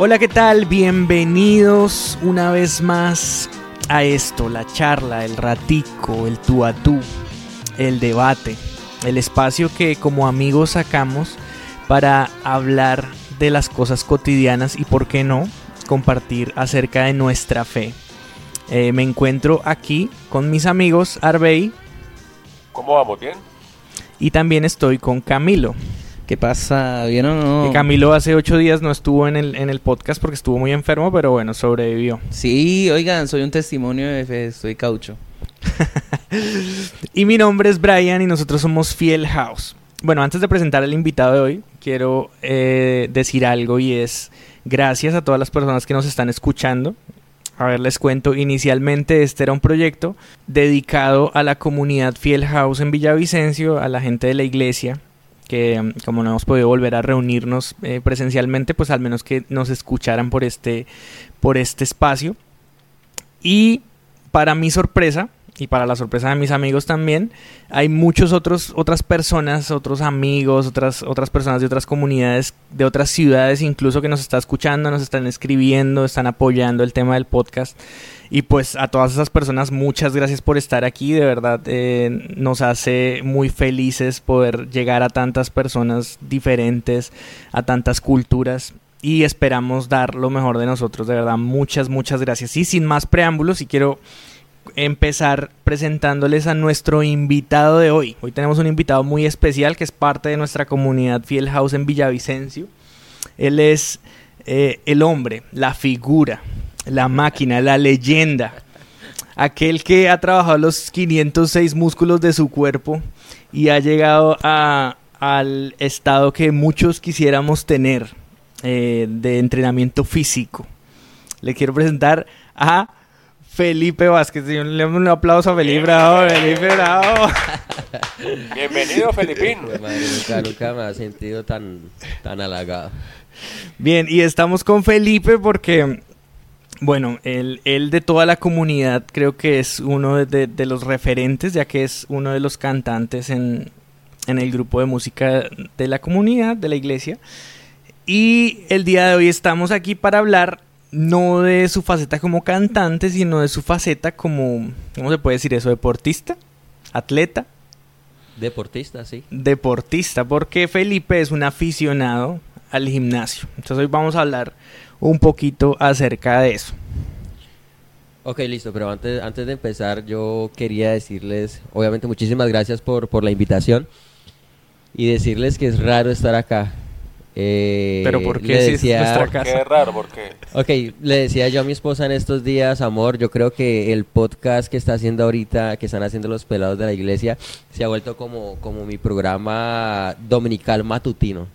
Hola, ¿qué tal? Bienvenidos una vez más a esto, la charla, el ratico, el tú a tú, el debate, el espacio que como amigos sacamos para hablar de las cosas cotidianas y, por qué no, compartir acerca de nuestra fe. Eh, me encuentro aquí con mis amigos Arbey. ¿Cómo vamos? ¿Bien? Y también estoy con Camilo. ¿Qué pasa? ¿Bien o no? Que Camilo hace ocho días no estuvo en el, en el podcast porque estuvo muy enfermo, pero bueno, sobrevivió. Sí, oigan, soy un testimonio de fe, estoy caucho. y mi nombre es Brian y nosotros somos Fiel House. Bueno, antes de presentar al invitado de hoy, quiero eh, decir algo y es gracias a todas las personas que nos están escuchando. A ver, les cuento, inicialmente este era un proyecto dedicado a la comunidad Fiel House en Villavicencio, a la gente de la iglesia, que como no hemos podido volver a reunirnos eh, presencialmente, pues al menos que nos escucharan por este, por este espacio. Y para mi sorpresa, y para la sorpresa de mis amigos también, hay muchos otros otras personas, otros amigos, otras otras personas de otras comunidades, de otras ciudades incluso que nos están escuchando, nos están escribiendo, están apoyando el tema del podcast. Y pues a todas esas personas muchas gracias por estar aquí, de verdad eh, nos hace muy felices poder llegar a tantas personas diferentes, a tantas culturas y esperamos dar lo mejor de nosotros, de verdad muchas muchas gracias. Y sin más preámbulos, y quiero empezar presentándoles a nuestro invitado de hoy. Hoy tenemos un invitado muy especial que es parte de nuestra comunidad Fiel House en Villavicencio. Él es eh, el hombre, la figura, la máquina, la leyenda. Aquel que ha trabajado los 506 músculos de su cuerpo y ha llegado al estado que muchos quisiéramos tener eh, de entrenamiento físico. Le quiero presentar a Felipe Vázquez. Le damos un aplauso a Felipe Bravo. Felipe Bravo. Bienvenido, Felipín. nunca, nunca me ha sentido tan, tan halagado. Bien, y estamos con Felipe porque, bueno, él, él de toda la comunidad creo que es uno de, de, los referentes, ya que es uno de los cantantes en, en el grupo de música de la comunidad, de la iglesia. Y el día de hoy estamos aquí para hablar no de su faceta como cantante, sino de su faceta como, ¿cómo se puede decir eso? Deportista, atleta. Deportista, sí. Deportista, porque Felipe es un aficionado al gimnasio. Entonces hoy vamos a hablar un poquito acerca de eso. Ok, listo, pero antes, antes de empezar yo quería decirles, obviamente muchísimas gracias por, por la invitación y decirles que es raro estar acá. Eh, Pero ¿por qué si decía, es nuestra casa? Qué raro, ¿por qué? Ok, le decía yo a mi esposa en estos días, amor, yo creo que el podcast que está haciendo ahorita, que están haciendo los pelados de la iglesia, se ha vuelto como, como mi programa dominical matutino.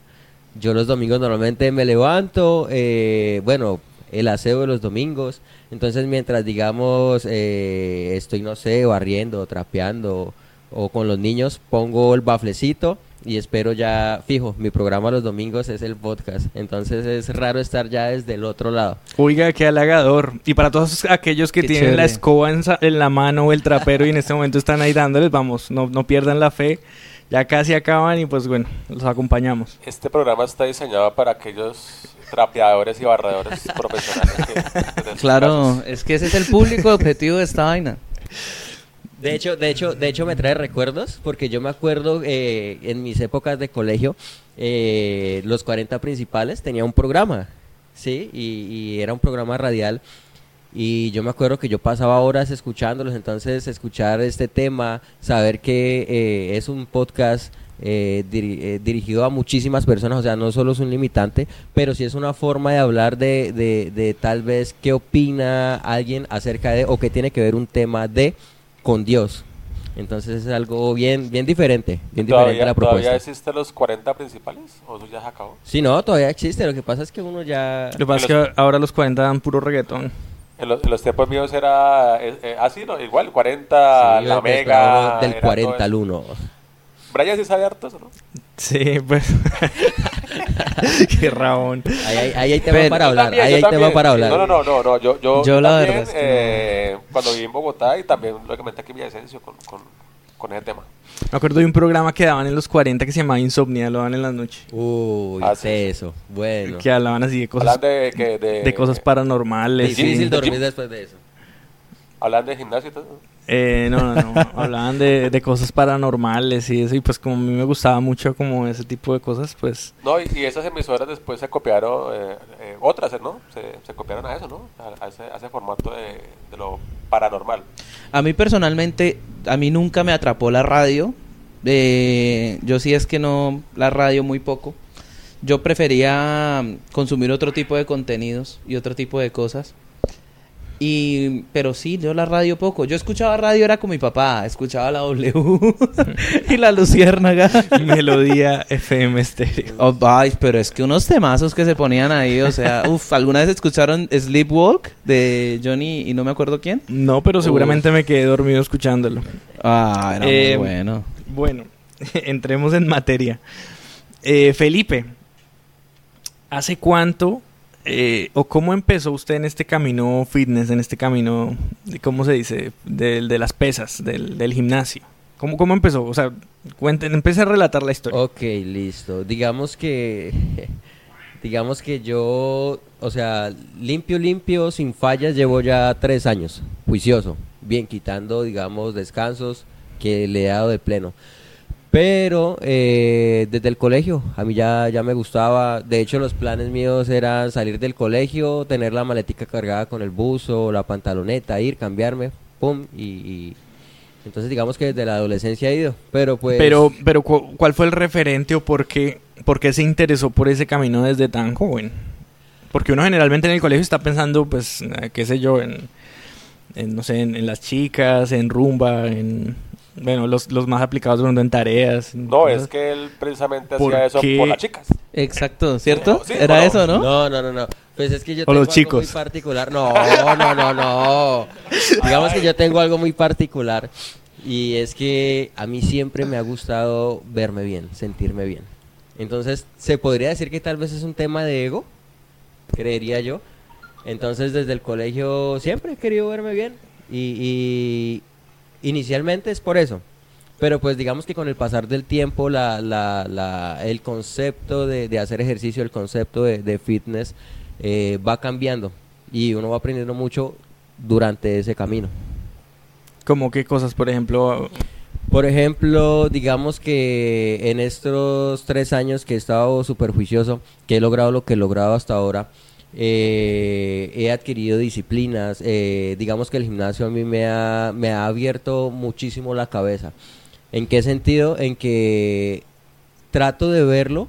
Yo los domingos normalmente me levanto, eh, bueno, el aseo de los domingos, entonces mientras digamos eh, estoy, no sé, barriendo, trapeando o con los niños, pongo el baflecito y espero ya, fijo, mi programa los domingos es el podcast, entonces es raro estar ya desde el otro lado. Oiga, qué halagador. Y para todos aquellos que tienen la escoba en, la mano o el trapero y en este momento están ahí dándoles, vamos, no, no pierdan la fe. Ya casi acaban y pues bueno, los acompañamos. Este programa está diseñado para aquellos trapeadores y barredores profesionales. claro, es que ese es el público objetivo de esta vaina. De hecho, de hecho, de hecho me trae recuerdos porque yo me acuerdo eh, en mis épocas de colegio, eh, los 40 principales tenía un programa, sí, y, era un programa radial. Y yo me acuerdo que yo pasaba horas escuchándolos, entonces escuchar este tema, saber que eh, es un podcast dirigido a muchísimas personas, o sea, no solo es un limitante, pero sí es una forma de hablar de, de, de tal vez qué opina alguien acerca de o qué tiene que ver un tema de con Dios. Entonces es algo bien bien diferente, bien diferente la propuesta. ¿Todavía existen los 40 principales o eso ya se acabó? Sí, no, todavía existe. Lo que pasa es que uno ya... Lo que pasa es que ahora los 40 dan puro reggaetón. En los, tiempos míos era eh, eh, así, ¿no? Igual, 40, la mega... Del 40 al 1. Brian sí sabe harto ¿no? Sí, pues... Qué rabón. Ahí, hay tema para hablar. ahí hay tema para hablar. No, no, no, no. Yo, yo, yo también, eh, cuando viví en Bogotá y también, lógicamente, aquí en Villavicencio con, con, con ese tema. Me acuerdo de un programa que daban en los 40 que se llamaba Insomnia, lo daban en las noches. Uy, Ah, sí. eso. Bueno. Que hablaban así de cosas, Hablan de, que, de, de cosas paranormales. Sí, Difícil y- dormir después de eso. Hablan de gimnasio y todo. Eh, no, no, no. Hablaban de, de cosas paranormales y eso. Y pues como a mí me gustaba mucho como ese tipo de cosas, pues... No, y, y esas emisoras después se copiaron, eh, eh, otras, ¿no? Se, se copiaron a eso, ¿no? A, a ese, a ese formato de, de lo paranormal. A mí personalmente, a mí nunca me atrapó la radio. Eh, yo sí es que no, la radio muy poco. Yo prefería consumir otro tipo de contenidos y otro tipo de cosas. Y, pero sí, yo la radio poco. Yo escuchaba radio, era con mi papá. Escuchaba la W y la Luciérnaga. Melodía FM estéreo. Oh, ay, pero es que unos temazos que se ponían ahí, o sea, uff, ¿alguna vez escucharon Sleepwalk de Johnny y no me acuerdo quién? No, pero seguramente me quedé dormido escuchándolo. Ah, era Eh, muy bueno. Bueno, entremos en materia. Eh, Felipe, ¿hace cuánto eh, o cómo empezó usted en este camino fitness, en este camino, de- ¿cómo se dice? Del- De, las pesas, del, del gimnasio. ¿Cómo, ¿Cómo empezó? O sea, cuenten, empiece a relatar la historia. Ok, listo. Digamos que, digamos que yo, o sea, limpio, limpio, sin fallas, llevo ya tres años, juicioso, bien, quitando, digamos, descansos que le he dado de pleno. Pero eh, desde el colegio, a mí ya, ya me gustaba. De hecho, los planes míos eran salir del colegio, tener la maletica cargada con el buzo, la pantaloneta, ir, cambiarme, pum, y, entonces digamos que desde la adolescencia he ido. Pero pues... Pero, pero cu- ¿cuál fue el referente o por qué, por qué se interesó por ese camino desde tan joven? Porque uno generalmente en el colegio está pensando, pues, eh, qué sé yo, en, en, no sé, en, en las chicas, en rumba, en, bueno, los, los más aplicados en tareas. No, es que él precisamente ¿Por hacía eso qué? por las chicas. Exacto, ¿cierto? Sí, Era eso, ¿no? No, no, no, no. Pues es que yo O tengo los algo chicos. muy particular. No, no, no, no. Digamos que yo tengo algo muy particular. Y es que a mí siempre me ha gustado verme bien, sentirme bien. Entonces, se podría decir que tal vez es un tema de ego, creería yo. Entonces, desde el colegio siempre he querido verme bien. Y, y inicialmente es por eso. Pero pues digamos que con el pasar del tiempo, la, la, la- el concepto de, de hacer ejercicio, el concepto de, de fitness eh, va cambiando. Y uno va aprendiendo mucho durante ese camino. Como qué cosas, por ejemplo, Por ejemplo, digamos que en estos tres años que he estado súper juicioso, que he logrado lo que he logrado hasta ahora, eh, he adquirido disciplinas. eh, digamos que el gimnasio a mí me ha, me ha abierto muchísimo la cabeza. ¿En qué sentido? En que trato de verlo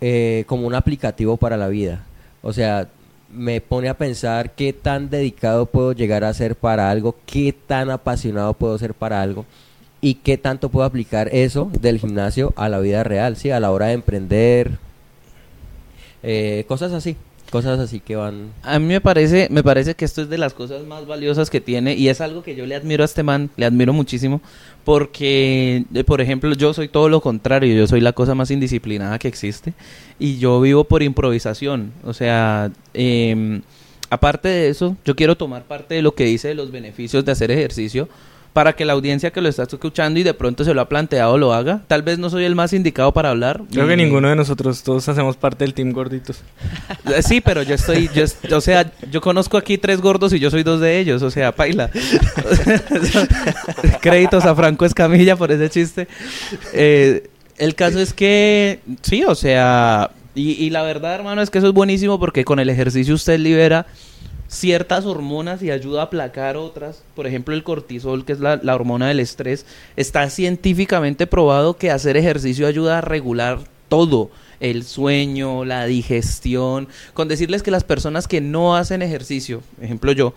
eh, como un aplicativo para la vida. O sea, me pone a pensar qué tan dedicado puedo llegar a ser para algo, qué tan apasionado puedo ser para algo y qué tanto puedo aplicar eso del gimnasio a la vida real, sí, a la hora de emprender, eh, cosas así, cosas así que van. A mí me parece, me parece que esto es de las cosas más valiosas que tiene y es algo que yo le admiro a este man, le admiro muchísimo, porque, eh, por ejemplo, yo soy todo lo contrario, yo soy la cosa más indisciplinada que existe y yo vivo por improvisación, o sea, em, aparte de eso, yo quiero tomar parte de lo que dice de los beneficios de hacer ejercicio para que la audiencia que lo está escuchando y de pronto se lo ha planteado lo haga. Tal vez no soy el más indicado para hablar. creo que y- ninguno de nosotros, todos hacemos parte del team gorditos. Eh, Sí, pero yo estoy, yo, o sea, yo conozco aquí tres gordos y yo soy dos de ellos, o sea, paila. Créditos a Franco Escamilla por ese chiste. Eh, el caso es que, sí, o sea, y, y la verdad, hermano, es que eso es buenísimo porque con el ejercicio usted libera ciertas hormonas y ayuda a aplacar otras. Por ejemplo, el cortisol, que es la, la hormona del estrés, está científicamente probado que hacer ejercicio ayuda a regular todo. El sueño, la digestión. Con decirles que las personas que no hacen ejercicio, ejemplo yo,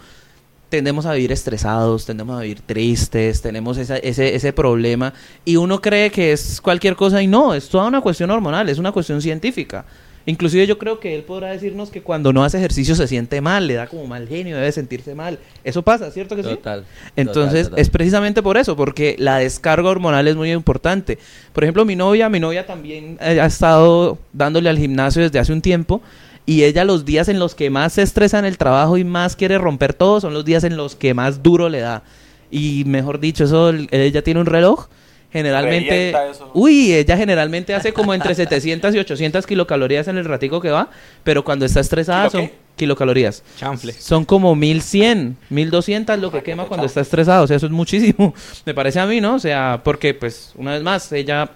tendemos a vivir estresados, tendemos a vivir tristes, tenemos ese, ese problema y uno cree que es cualquier cosa y no, es toda una cuestión hormonal, es una cuestión científica. Inclusive yo creo que él podrá decirnos que cuando no hace ejercicio se siente mal, le da como mal genio, debe sentirse mal. Eso pasa, ¿cierto que sí? Total. Entonces, total, total. es precisamente por eso, porque la descarga hormonal es muy importante. Por ejemplo, mi novia, mi novia también eh, ha estado dándole al gimnasio desde hace un tiempo y ella los días en los que más se estresa en el trabajo y más quiere romper todo son los días en los que más duro le da. Y mejor dicho, eso el- ella tiene un reloj. Generalmente, eso. uy, ella generalmente hace como entre 700 y 800 kilocalorías en el ratico que va, pero cuando está estresada ¿Kilo son qué? kilocalorías. Chanfle. Son como 1100, 1200 lo que quema cuando está estresado. O sea, eso es muchísimo. Me parece a mí, ¿no? O sea, porque, pues, una vez más, ella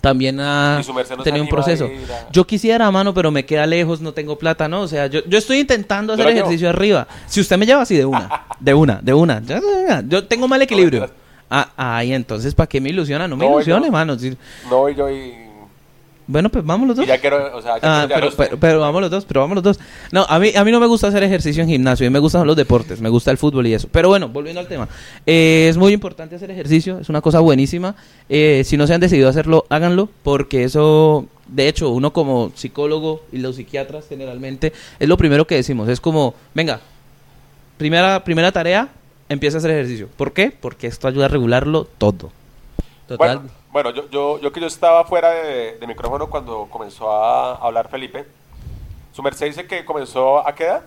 también ha tenido un proceso. a- Yo quisiera, mano, pero me queda lejos, no tengo plata, ¿no? O sea, yo, yo estoy intentando hacer ejercicio arriba. Si usted me lleva así de una, de una, de una. Yo, yo tengo mal equilibrio. Mentiras. Ah, ay, entonces, ¿para qué me ilusiona? No me No, ilusione, yo- mano. Si- No yo y, Bueno, pues vamos los dos. y ya quiero, o sea, Ah, pero, no pero, pero vamos los dos, pero vamos los dos. No, a mí, a mí no me gusta hacer ejercicio en gimnasio, a mí me gustan los deportes, me gusta el fútbol y eso. Pero bueno, volviendo al tema. Eh, es muy importante hacer ejercicio, es una cosa buenísima. Eh, si no se han decidido hacerlo, háganlo, porque eso, de hecho, uno como psicólogo y los psiquiatras generalmente, es lo primero que decimos. Es como, venga, primera, primera tarea, empieza a hacer ejercicio. ¿Por qué? Porque esto ayuda a regularlo todo. Total. Bueno, bueno yo, yo, yo que yo estaba fuera de, de micrófono cuando comenzó a hablar Felipe. Su merced dice que comenzó a qué edad?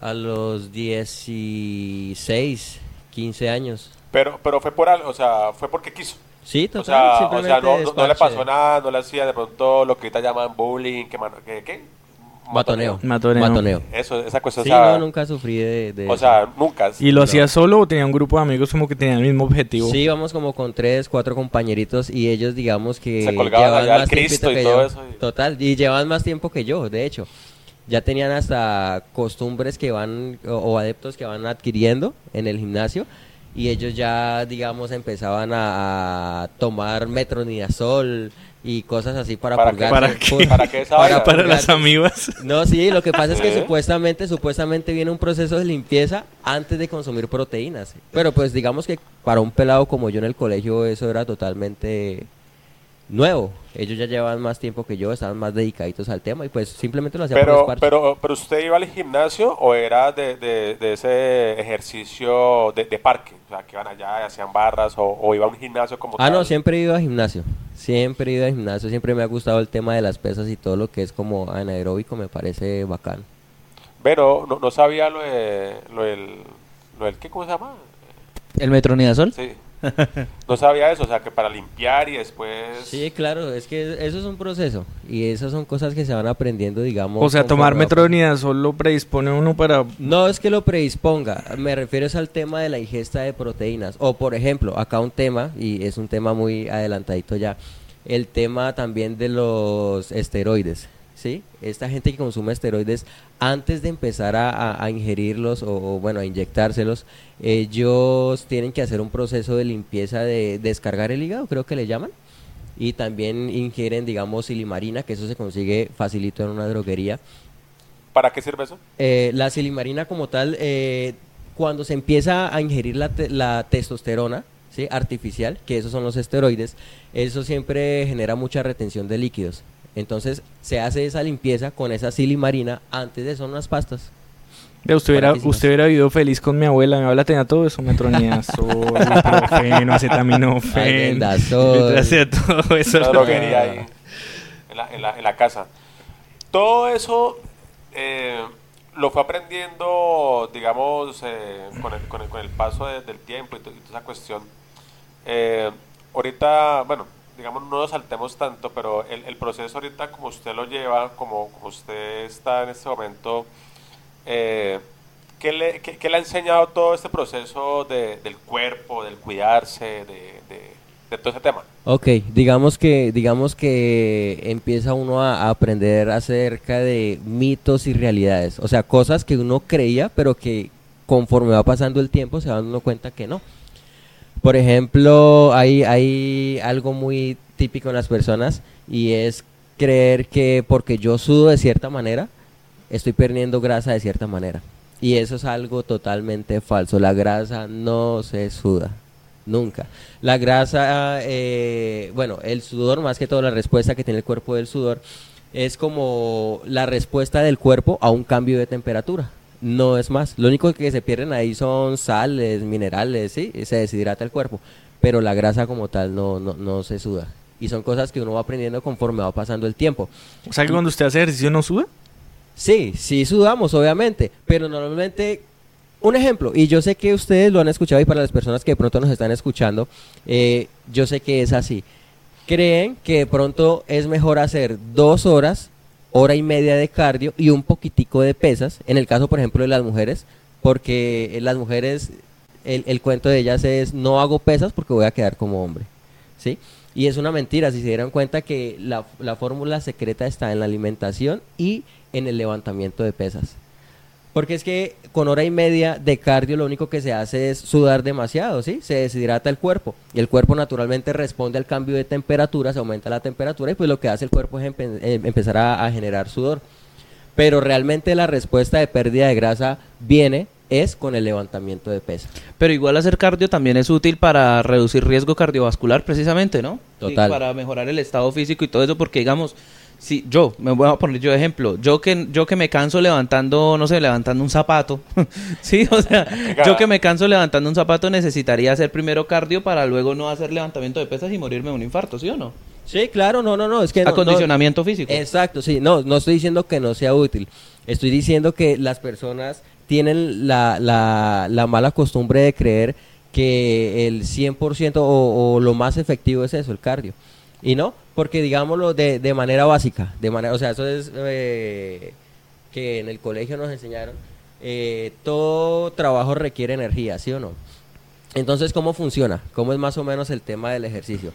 A los 16, 15 años. Pero, pero fue por algo, o sea, fue porque quiso. Sí, O total. sea, o sea no, no- no le pasó nada, no le hacía de pronto lo que ahorita llaman bullying, que, mano- que- ¿qué? Matoneo. Matoneo. Matoneo. Eso, esa cuestión, Sí, o sea, no, nunca sufrí de, de o eso. sea, nunca. ¿Y lo No. hacía solo o tenía un grupo de amigos como que tenían el mismo objetivo? Sí, íbamos como con tres, cuatro compañeritos y ellos digamos que Se colgaban allá al más Cristo y todo yo. eso y- Total, y llevaban más tiempo que yo, de hecho. Ya tenían hasta costumbres que van, o, o adeptos que van adquiriendo en el gimnasio y ellos ya, digamos, empezaban a, a tomar metronidazol y cosas así para, ¿Para qué? ¿Para qué? ¿Para qué Para, las amibas. No, sí, lo que pasa es que ¿Eh? supuestamente, supuestamente viene un proceso de limpieza antes de consumir proteínas. Pero pues digamos que para un pelado como yo en el colegio eso era totalmente nuevo. Ellos ya llevaban más tiempo que yo, estaban más dedicaditos al tema y pues simplemente lo hacían por Pero, desparche. pero, pero usted iba al gimnasio o era de, de, de ese ejercicio de, de parque, o sea, que iban allá y hacían barras o, o iba a un gimnasio como Ah, tal. no, siempre he ido al gimnasio. Siempre he ido al gimnasio, siempre me ha gustado el tema de las pesas y todo lo que es como anaeróbico me parece bacán. Pero no, no sabía lo, de, lo del, lo del, ¿qué, ¿cómo se llama? ¿El metronidazol? Sí. No sabía eso, o sea, que para limpiar y después... Sí, claro, es que eso es un proceso y esas son cosas que se van aprendiendo, digamos. O sea, tomar metronidazol lo predispone uno para... No es que lo predisponga, me refiero es al tema de la ingesta de proteínas. O por ejemplo, acá un tema, y es un tema muy adelantadito ya, el tema también de los esteroides. ¿Sí? Esta gente que consume esteroides, antes de empezar a, a- a ingerirlos o, o, bueno, a inyectárselos, ellos tienen que hacer un proceso de limpieza de descargar el hígado, creo que le llaman. Y también ingieren, digamos, silimarina, que eso se consigue facilito en una droguería. ¿Para qué sirve eso? Eh, la silimarina como tal, eh, cuando se empieza a ingerir la, te- la testosterona ¿sí? artificial, que esos son los esteroides, eso siempre genera mucha retención de líquidos. Entonces se hace esa limpieza con esa silimarina antes de son unas pastas. Ve, Usted hubiera, usted hubiera vivido feliz con mi abuela. Mi abuela tenía todo eso: metronidazol, ibuprofeno, acetaminofén. Hacía todo eso. Una droguería ahí en la, en la, en la casa. Todo eso eh, lo fue aprendiendo, digamos, eh, con, el, con, el, con el paso de- del tiempo y toda esa cuestión. Eh, ahorita, bueno, digamos, no nos saltemos tanto, pero el, el proceso ahorita, como usted lo lleva, como, como usted está en este momento, eh, ¿qué, le, qué- le ha enseñado todo este proceso de- del cuerpo, del cuidarse, de, de- todo ese tema? Ok, digamos que, digamos que empieza uno a, a aprender acerca de mitos y realidades. O sea, cosas que uno creía, pero que conforme va pasando el tiempo se va dando cuenta que no. Por ejemplo, hay, hay algo muy típico en las personas y es creer que porque yo sudo de cierta manera, estoy perdiendo grasa de cierta manera. Y eso es algo totalmente falso. La grasa no se suda. Nunca. La grasa, eh, bueno, el sudor, más que todo la respuesta que tiene el cuerpo del sudor, es como la respuesta del cuerpo a un cambio de temperatura. No es más. Lo único que se pierden ahí son sales, minerales, ¿sí? Se deshidrata el cuerpo. Pero la grasa como tal no, no, no se suda. Y son cosas que uno va aprendiendo conforme va pasando el tiempo. O sea que cuando usted hace ejercicio no suda. Sí, sí sudamos, obviamente, pero normalmente un ejemplo, y yo sé que ustedes lo han escuchado y para las personas que de pronto nos están escuchando, eh, yo sé que es así. Creen que de pronto es mejor hacer dos horas, hora y media de cardio y un poquitico de pesas, en el caso por ejemplo de las mujeres, porque las mujeres, el, el cuento de ellas es no hago pesas porque voy a quedar como hombre, ¿sí? Y es una mentira, si se dieran cuenta que la, la fórmula secreta está en la alimentación y en el levantamiento de pesas. Porque es que con hora y media de cardio lo único que se hace es sudar demasiado, ¿sí? Se deshidrata el cuerpo y el cuerpo naturalmente responde al cambio de temperatura, se aumenta la temperatura y pues lo que hace el cuerpo es empe- eh, empezar a, a generar sudor. Pero realmente la respuesta de pérdida de grasa viene es con el levantamiento de pesas. Pero igual hacer cardio también es útil para reducir riesgo cardiovascular precisamente, ¿no? Total. Y para mejorar el estado físico y todo eso, porque digamos, si yo, me voy a poner yo de ejemplo, yo que, yo que me canso levantando, no sé, levantando un zapato, sí, o sea, yo que me canso levantando un zapato necesitaría hacer primero cardio para luego no hacer levantamiento de pesas y morirme de un infarto, ¿sí o no? Sí, claro, no, no, no, es que no- no- Acondicionamiento físico. Exacto, sí, no, no estoy diciendo que no sea útil, estoy diciendo que las personas tienen la, la, la mala costumbre de creer que el 100% o, o lo más efectivo es eso, el cardio. Y no, porque digámoslo de, de manera básica, de manera, o sea, eso es eh, que en el colegio nos enseñaron, eh, todo trabajo requiere energía, ¿sí o no? Entonces, ¿cómo funciona? ¿Cómo es más o menos el tema del ejercicio?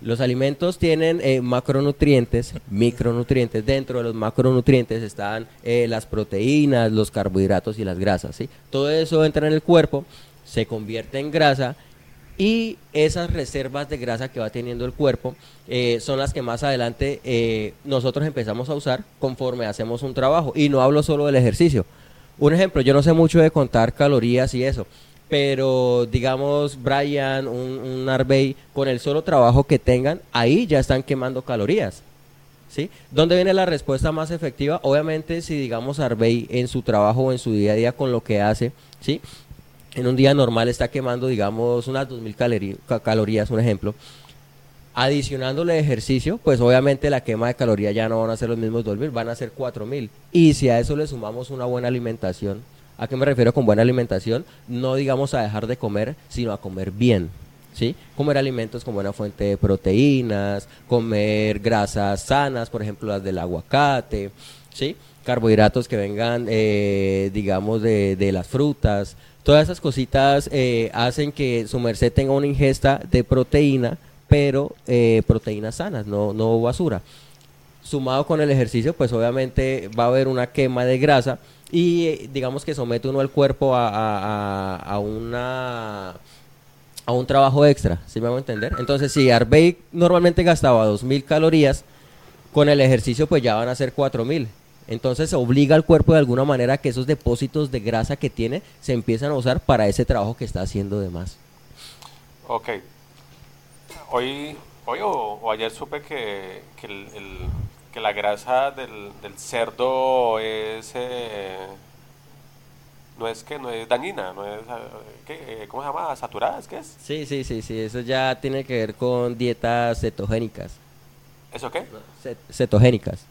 Los alimentos tienen eh, macronutrientes, micronutrientes. Dentro de los macronutrientes están las proteínas, los carbohidratos y las grasas. ¿sí? Todo eso entra en el cuerpo, se convierte en grasa y esas reservas de grasa que va teniendo el cuerpo eh, son las que más adelante eh, nosotros empezamos a usar conforme hacemos un trabajo. Y no hablo solo del ejercicio. Un ejemplo, yo no sé mucho de contar calorías y eso, pero digamos Brian, un, Arbey, con el solo trabajo que tengan, ahí ya están quemando calorías. ¿Sí? ¿Dónde viene la respuesta más efectiva? Obviamente si digamos Arbey en su trabajo o en su día a día con lo que hace, ¿sí? En un día normal está quemando digamos unas 2000 calorí- ca- calorías, un ejemplo. Adicionándole ejercicio, pues obviamente la quema de calorías ya no van a ser los mismos 2000, van a ser 4000. Y si a eso le sumamos una buena alimentación, ¿a qué me refiero con buena alimentación? No digamos a dejar de comer, sino a comer bien. ¿Sí? Comer alimentos con buena fuente de proteínas, comer grasas sanas, por ejemplo las del aguacate, ¿sí? carbohidratos que vengan, eh, digamos, de las frutas. Todas esas cositas eh, hacen que su merced tenga una ingesta de proteína, pero eh, proteínas sanas, no, no basura. Sumado con el ejercicio, pues obviamente va a haber una quema de grasa y eh, digamos que somete uno al cuerpo a, a- una a un trabajo extra, ¿sí me hago entender? Entonces, si Arbey normalmente gastaba 2000 calorías, con el ejercicio pues ya van a ser 4000. Entonces obliga al cuerpo de alguna manera a que esos depósitos de grasa que tiene se empiezan a usar para ese trabajo que está haciendo de más. Ok. Hoy, hoy o, o ayer supe que, que, el- el- que la grasa del, del cerdo es... eh, no es que no es dañina, no es... eh, ¿qué? Eh, ¿Cómo se llama? ¿Saturada? ¿Es que es? Sí, sí, sí, sí, eso ya tiene que ver con dietas cetogénicas. ¿Eso qué? Cet- cetogénicas.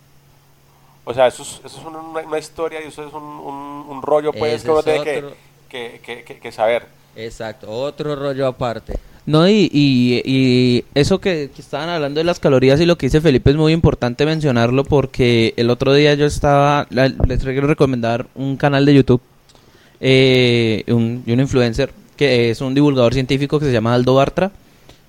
O sea, eso es, eso es una, una historia y eso es un, un, un rollo pues Ese que uno tiene que, que, que, que- que saber. Exacto, otro rollo aparte. No, y, y, y eso que, que estaban hablando de las calorías y lo que dice Felipe es muy importante mencionarlo porque el otro día yo estaba, la- les quiero recomendar un canal de YouTube eh, un, y un influencer que es un divulgador científico que se llama Aldo Bartra.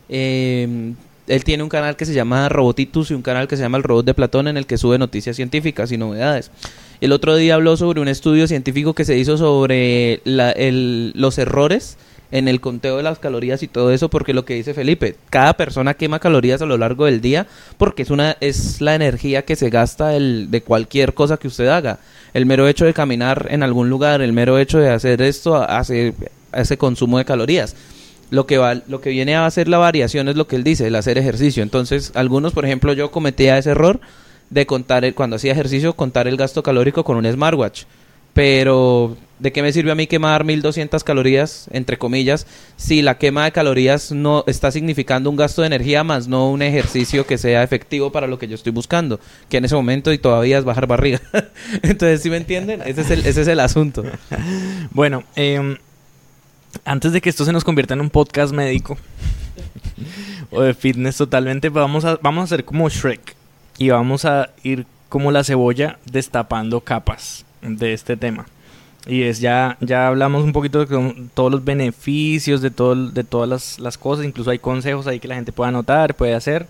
Eh, él tiene un canal que se llama Robotitus y un canal que se llama El Robot de Platón en el que sube noticias científicas y novedades. El otro día habló sobre un estudio científico que se hizo sobre la- el- los errores en el conteo de las calorías y todo eso, porque lo que dice Felipe, cada persona quema calorías a lo largo del día porque es una es la energía que se gasta de cualquier cosa que usted haga. El mero hecho de caminar en algún lugar, el mero hecho de hacer esto hace ese consumo de calorías. Lo que va, lo que viene a hacer la variación es lo que él dice, el hacer ejercicio. Entonces, algunos, por ejemplo, yo cometía ese error de contar el- cuando hacía ejercicio contar el gasto calórico con un smartwatch pero ¿De qué me sirve a mí quemar 1200 calorías, entre comillas, si la quema de calorías no está significando un gasto de energía más no un ejercicio que sea efectivo para lo que yo estoy buscando, que en ese momento y todavía es bajar barriga? Entonces, ¿sí me entienden? Ese es el, ese es el asunto. Bueno, eh, antes de que esto se nos convierta en un podcast médico o de fitness totalmente, vamos a, vamos a hacer como Shrek y vamos a ir como la cebolla destapando capas de este tema. Y es ya, ya hablamos un poquito de todos los beneficios de, todo, de todas las, las cosas, incluso hay consejos ahí que la gente puede anotar, puede hacer.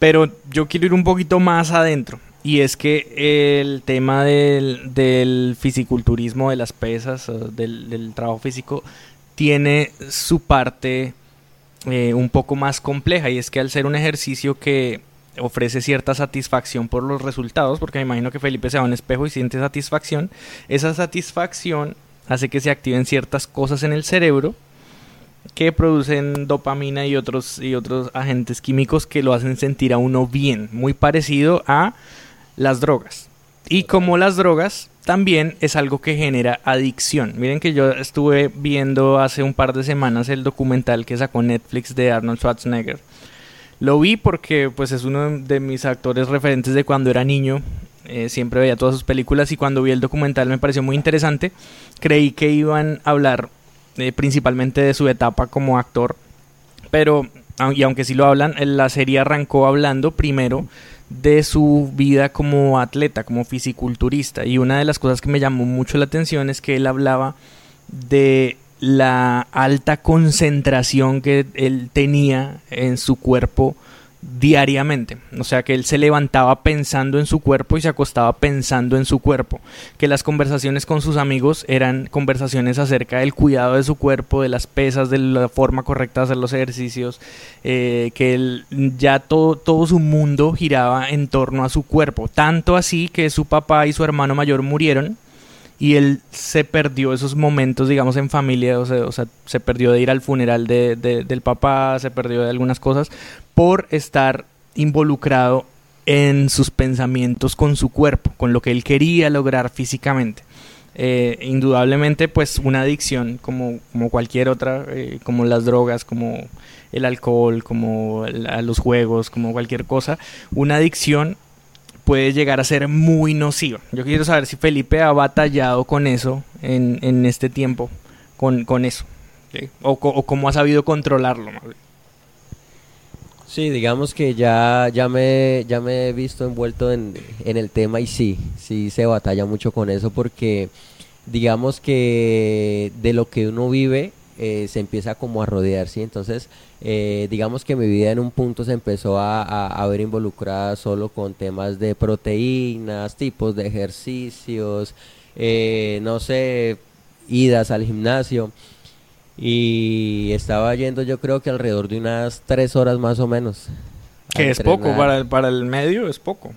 Pero yo quiero ir un poquito más adentro. Y es que el tema del, del fisiculturismo, de las pesas, del trabajo físico, tiene su parte eh, un poco más compleja. Y es que al ser un ejercicio que ofrece cierta satisfacción por los resultados, porque me imagino que Felipe se va a un espejo y siente satisfacción, esa satisfacción hace que se activen ciertas cosas en el cerebro que producen dopamina y otros, y otros agentes químicos que lo hacen sentir a uno bien, muy parecido a las drogas. Y como las drogas, también es algo que genera adicción. Miren que yo estuve viendo hace un par de semanas el documental que sacó Netflix de Arnold Schwarzenegger lo vi porque pues es uno de mis actores referentes de cuando era niño. Eh, siempre veía todas sus películas y cuando vi el documental me pareció muy interesante. Creí que iban a hablar eh, principalmente de su etapa como actor. Pero, y aunque sí lo hablan, la serie arrancó hablando primero de su vida como atleta, como fisiculturista. Y una de las cosas que me llamó mucho la atención es que él hablaba de la alta concentración que él tenía en su cuerpo diariamente. O sea, que él se levantaba pensando en su cuerpo y se acostaba pensando en su cuerpo. Que las conversaciones con sus amigos eran conversaciones acerca del cuidado de su cuerpo, de las pesas, de la forma correcta de hacer los ejercicios. Eh, que él, ya todo, todo su mundo giraba en torno a su cuerpo. Tanto así que su papá y su hermano mayor murieron y él se perdió esos momentos, digamos, en familia, o sea, se perdió de ir al funeral de, del papá, se perdió de algunas cosas, por estar involucrado en sus pensamientos con su cuerpo, con lo que él quería lograr físicamente. Eh, indudablemente, pues una adicción como, como cualquier otra, eh, como las drogas, como el alcohol, como los juegos, como cualquier cosa, una adicción puede llegar a ser muy nociva. Yo quiero saber si Felipe ha batallado con eso en, en este tiempo, con, con eso, o, o, cómo ha sabido controlarlo. Sí, digamos que ya, ya, me, ya me he visto envuelto en, en el tema y sí, sí se batalla mucho con eso porque digamos que de lo que uno vive eh, se empieza como a rodear, ¿sí? Entonces, eh, digamos que mi vida en un punto se empezó a, a, ver involucrada solo con temas de proteínas, tipos de ejercicios, eh, no sé, idas al gimnasio. Y estaba yendo yo creo que alrededor de unas tres horas más o menos. Que es poco, para para el medio es poco.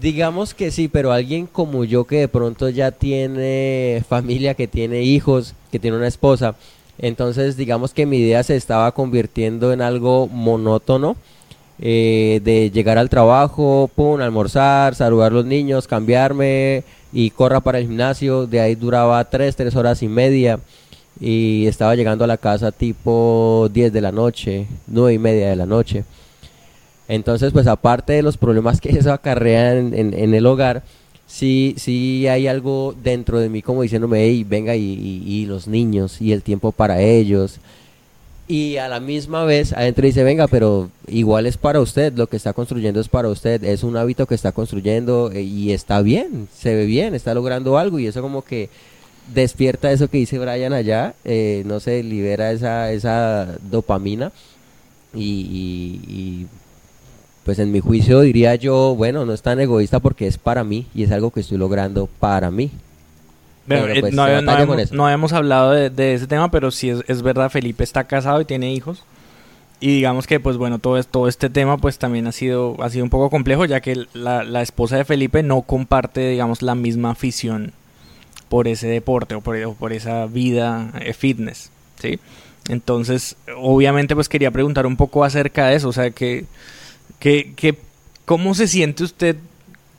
Digamos que sí, pero alguien como yo que de pronto ya tiene familia, que tiene hijos, que tiene una esposa, entonces digamos que mi idea se estaba convirtiendo en algo monótono. Eh, de llegar al trabajo, pum, almorzar, saludar a los niños, cambiarme y corra para el gimnasio. De ahí duraba tres, tres horas y media y estaba llegando a la casa tipo 10 de la noche, nueve y media de la noche. Entonces, pues aparte de los problemas que eso acarrea en, en, el hogar, sí, sí hay algo dentro de mí como diciéndome, hey, venga, y, los niños, y el tiempo para ellos. Y a la misma vez, adentro dice, venga, pero igual es para usted, lo que está construyendo es para usted, es un hábito que está construyendo eh, y está bien, se ve bien, está logrando algo y eso como que despierta eso que dice Brian allá, eh, no se libera esa, esa dopamina y pues en mi juicio diría yo, bueno, no es tan egoísta porque es para mí y es algo que estoy logrando para mí. Pero, eh, pues, no, habíamos, hablado de, ese tema, pero sí es, verdad, Felipe está casado y tiene hijos. Y digamos que, pues bueno, todo, todo este tema pues también ha sido, ha sido un poco complejo, ya que la, esposa de Felipe no comparte, digamos, la misma afición por ese deporte o por, por esa vida eh, fitness, ¿sí? Entonces, obviamente, pues quería preguntar un poco acerca de eso, o sea, que ¿Qué, qué, ¿Cómo se siente usted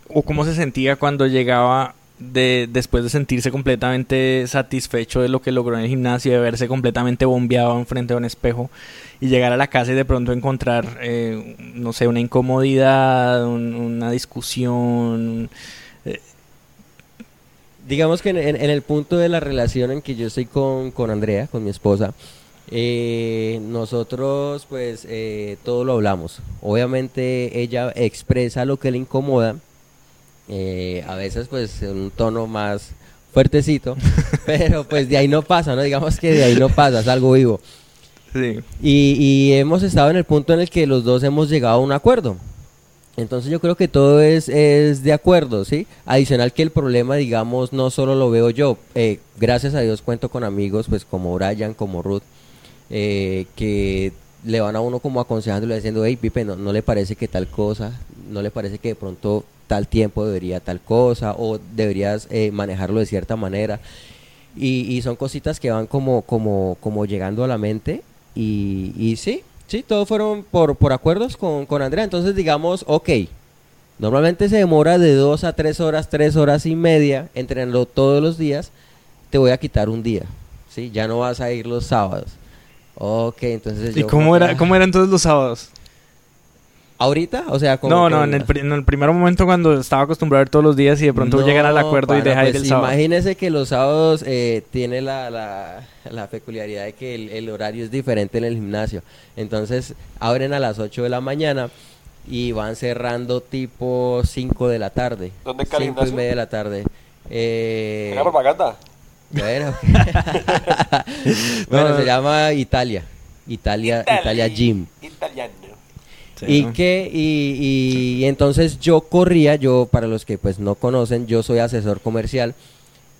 o cómo se sentía cuando llegaba de después de sentirse completamente satisfecho de lo que logró en el gimnasio, de verse completamente bombeado enfrente de un espejo y llegar a la casa y de pronto encontrar, eh, no sé, una incomodidad, un- una discusión. eh, Digamos que en, en- en el punto de la relación en que yo estoy con, con Andrea, con mi esposa, eh, nosotros pues eh, todo lo hablamos. Obviamente ella expresa lo que le incomoda, eh, a veces pues en un tono más fuertecito, pero pues de ahí no pasa, ¿no? Digamos que de ahí no pasa, es algo vivo. sí. Y, y hemos estado en el punto en el que los dos hemos llegado a un acuerdo. Entonces yo creo que todo es, es de acuerdo, ¿sí? Adicional que el problema, digamos, no solo lo veo yo. Eh, gracias a Dios cuento con amigos, pues como Brian, como Ruth, eh, que le van a uno como aconsejándole, diciendo, hey, Pipe, no, no le parece que tal cosa, no le parece que de pronto tal tiempo debería tal cosa, o deberías eh, manejarlo de cierta manera. Y, son cositas que van como, como, como llegando a la mente. Y, y sí, sí, todos fueron por, por acuerdos con, con Andrea. Entonces digamos, ok, normalmente se demora de dos a tres horas, tres horas y media, entrenando todos los días, te voy a quitar un día. ¿sí? Ya no vas a ir los sábados. Ok, entonces ¿Y yo cómo era, cómo eran todos los sábados? ¿Ahorita? O sea, como No, no, en el, en el primer momento cuando estaba acostumbrado a ir todos los días y de pronto No, llegan al acuerdo y deja pues el sábado. Imagínese que los sábados eh, tiene la, la, la peculiaridad de que el, el horario es diferente en el gimnasio. Entonces abren a las 8 de la mañana y van cerrando tipo 5 de la tarde. ¿Dónde queda el 5 y media de la tarde. Eh, Era propaganda. Bueno, bueno No, se llama Italia. Italia, Italia Gym. Italiano. Sí, Y ¿no? que, y, y entonces yo corría, yo para los que pues no conocen, yo soy asesor comercial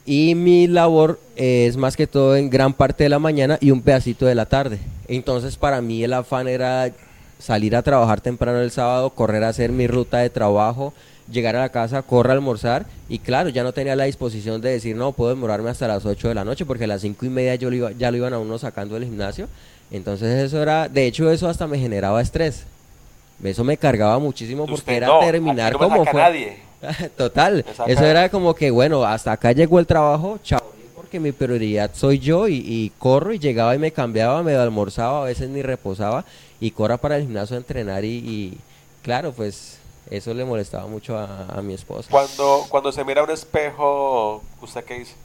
y mi labor es más que todo en gran parte de la mañana y un pedacito de la tarde. Entonces para mí el afán era salir a trabajar temprano el sábado, correr a hacer mi ruta de trabajo, llegar a la casa, correr a almorzar y claro, ya no tenía la disposición de decir no, puedo demorarme hasta las 8 de la noche porque a las cinco y media yo lo iba- ya lo iban a uno sacando del gimnasio. Entonces eso era, de hecho eso hasta me generaba estrés. Eso me cargaba muchísimo porque era no, terminar no como fue. nadie. Total, eso era como que bueno, hasta acá llegó el trabajo, chao, porque mi prioridad soy yo y, y corro y llegaba y me cambiaba, me almorzaba, a veces ni reposaba y corra para el gimnasio a entrenar y, y, claro, pues eso le molestaba mucho a, a mi esposa. Cuando, cuando se mira a un espejo, ¿usted qué dice?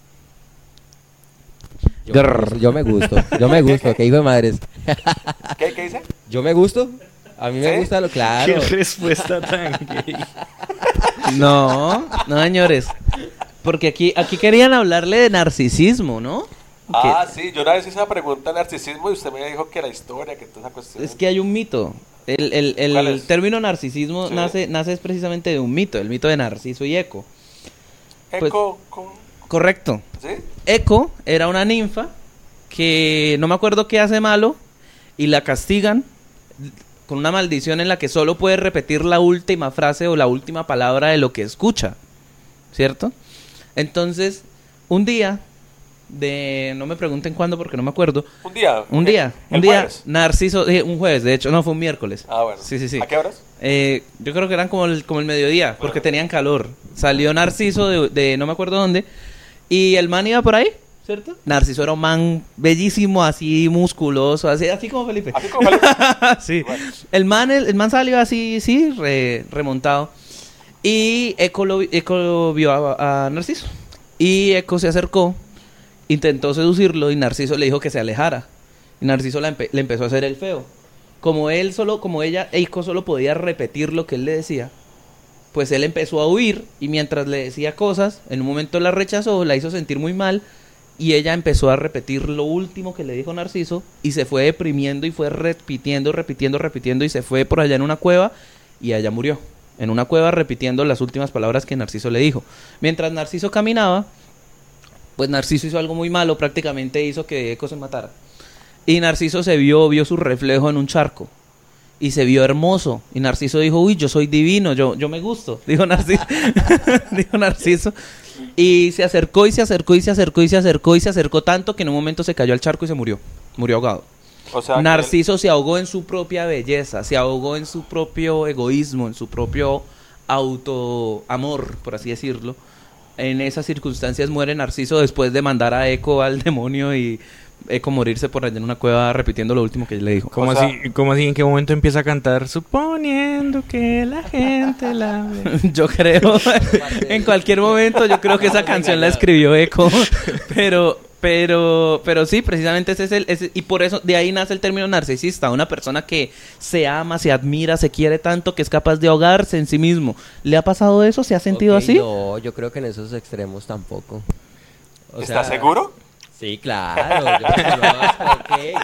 Yo, me- yo me gusto, yo me gusto, que hijo de madres. ¿Qué, qué dice? Yo me gusto, a mí me ¿Sí? gusta lo claro. Qué respuesta tan gay. No, no, señores. Porque aquí, aquí querían hablarle de narcisismo, ¿no? Ah, sí, yo una vez hice una pregunta de narcisismo y usted me dijo que la historia, que toda esa cuestión. Es que hay un mito. El, el- el término narcisismo Sí. nace, nace es precisamente de un mito, el mito de Narciso y Eco. pues- Eco, co- Correcto. ¿sí? Eco era una ninfa que no me acuerdo qué hace malo y la castigan con una maldición en la que solo puede repetir la última frase o la última palabra de lo que escucha. ¿Cierto? Entonces, un día de no me pregunten cuándo porque no me acuerdo. Un día. Un día, ¿El un día jueves? Narciso, eh, un jueves, de hecho, no fue un miércoles. Ah, bueno. Sí, sí, sí. ¿A qué horas? Eh, yo creo que eran como el, como el mediodía, porque tenían calor. Salió Narciso de, de no me acuerdo dónde. Y el man iba por ahí, ¿cierto? Narciso era un man bellísimo, así musculoso, así, así como Felipe. Así como Felipe. sí. Bueno. El man, el, el man salió así, sí, re- remontado. Y Eco, lo, Eco lo vio a, a Narciso. Y Eco se acercó, intentó seducirlo y Narciso le dijo que se alejara. Y Narciso le empezó a hacer el feo. Como él solo, como ella, Eiko solo podía repetir lo que él le decía, pues él empezó a huir y mientras le decía cosas, en un momento la rechazó, la hizo sentir muy mal y ella empezó a repetir lo último que le dijo Narciso y se fue deprimiendo y fue repitiendo, repitiendo, repitiendo y se fue por allá en una cueva y allá murió. En una cueva repitiendo las últimas palabras que Narciso le dijo. Mientras Narciso caminaba, pues Narciso hizo algo muy malo, prácticamente hizo que Eco se matara. Y Narciso se vio, vio su reflejo en un charco. Y se vio hermoso. Y Narciso dijo, uy, yo soy divino, yo, yo me gusto. Dijo Narciso. dijo Narciso. Y se acercó y se acercó y se acercó y se acercó y se acercó tanto que en un momento se cayó al charco y se murió. Murió ahogado. O sea, Narciso se ahogó en su propia belleza, se ahogó en su propio egoísmo, en su propio autoamor, por así decirlo. En esas circunstancias muere Narciso después de mandar a Eco al demonio y Eco morirse por allá en una cueva repitiendo lo último que le dijo. ¿Cómo, O sea- así, ¿Cómo así? ¿En qué momento empieza a cantar? Suponiendo que la gente la ve"? Yo creo, en cualquier momento, yo creo que esa canción la escribió Eco, pero, pero, pero sí, precisamente ese es el, ese- y por eso de ahí nace el término narcisista, una persona que se ama, se admira, se quiere tanto que es capaz de ahogarse en sí mismo. ¿Le ha pasado eso? ¿Se ha sentido así? No, yo creo que en esos extremos tampoco. O ¿Estás sea, seguro? Sí, claro. yo.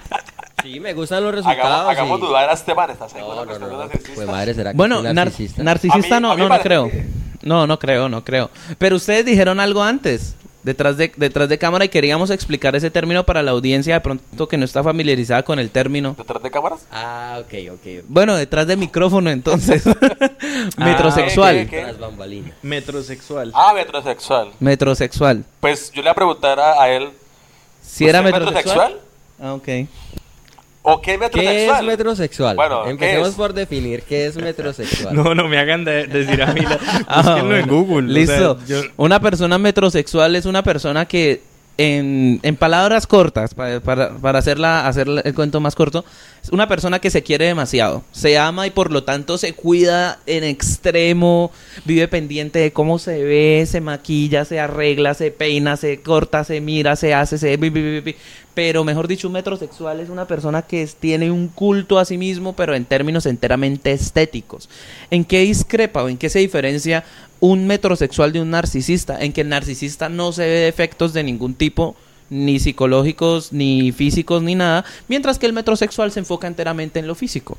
Sí, me gustan los resultados. Hagamos, hagamos y- dudar a Esteban, ¿estás seguro No, no, no. es no. narcisista? Pues madre, ¿será que Bueno, narcisista? narcisista mí- no, no, no creo. que- No, no creo, no creo. Pero ustedes dijeron algo antes, detrás de, detrás de cámara, y queríamos explicar ese término para la audiencia de pronto que no está familiarizada con el término. ¿Detrás de cámaras? Ah, ok, ok. Bueno, detrás de micrófono entonces. Metrosexual. ¿qué, qué, qué? Tras bambalinas. Metrosexual. Ah, metrosexual. Metrosexual. Pues yo le voy a preguntar a, a él, Si era ¿usted es metrosexual. Ah, ok. ¿O qué es ¿Qué es metrosexual? Bueno, ¿qué Empecemos por definir qué es metrosexual. No, no me hagan de- decir a mí. la- Ah, búsquenlo en bueno. Google. o Listo. sea, yo- Una persona metrosexual es una persona que, en, en palabras cortas, para, para, para hacerla, hacer el cuento más corto, es una persona que se quiere demasiado. Se ama y por lo tanto se cuida en extremo, vive pendiente de cómo se ve, se maquilla, se arregla, se peina, se corta, se mira, se hace, se... Pero mejor dicho, un metrosexual es una persona que tiene un culto a sí mismo, pero en términos enteramente estéticos. ¿En qué discrepa o en qué se diferencia un metrosexual de un narcisista? En que el narcisista no se ve defectos de ningún tipo, ni psicológicos, ni físicos, ni nada, mientras que el metrosexual se enfoca enteramente en lo físico.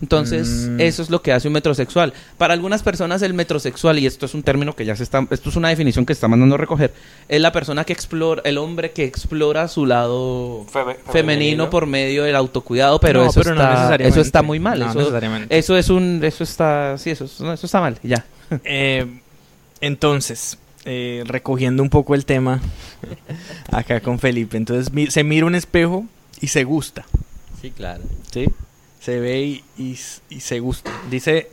Entonces, Mm. eso es lo que hace un metrosexual. Para algunas personas el metrosexual, y esto es un término que ya se está, esto es una definición que se está mandando a recoger, es la persona que explora, el hombre que explora su lado Feme- femenino, femenino. por medio del autocuidado, pero, No, eso, pero no está, necesariamente. eso está muy mal. No eso, necesariamente. eso es un, eso está, sí, eso, es- no, eso está mal, ya. Eh, entonces, eh, recogiendo un poco el tema acá con Felipe. Entonces, mi- se mira un espejo y se gusta. Sí, claro. ¿sí? Se ve y, y s- y se gusta. Dice,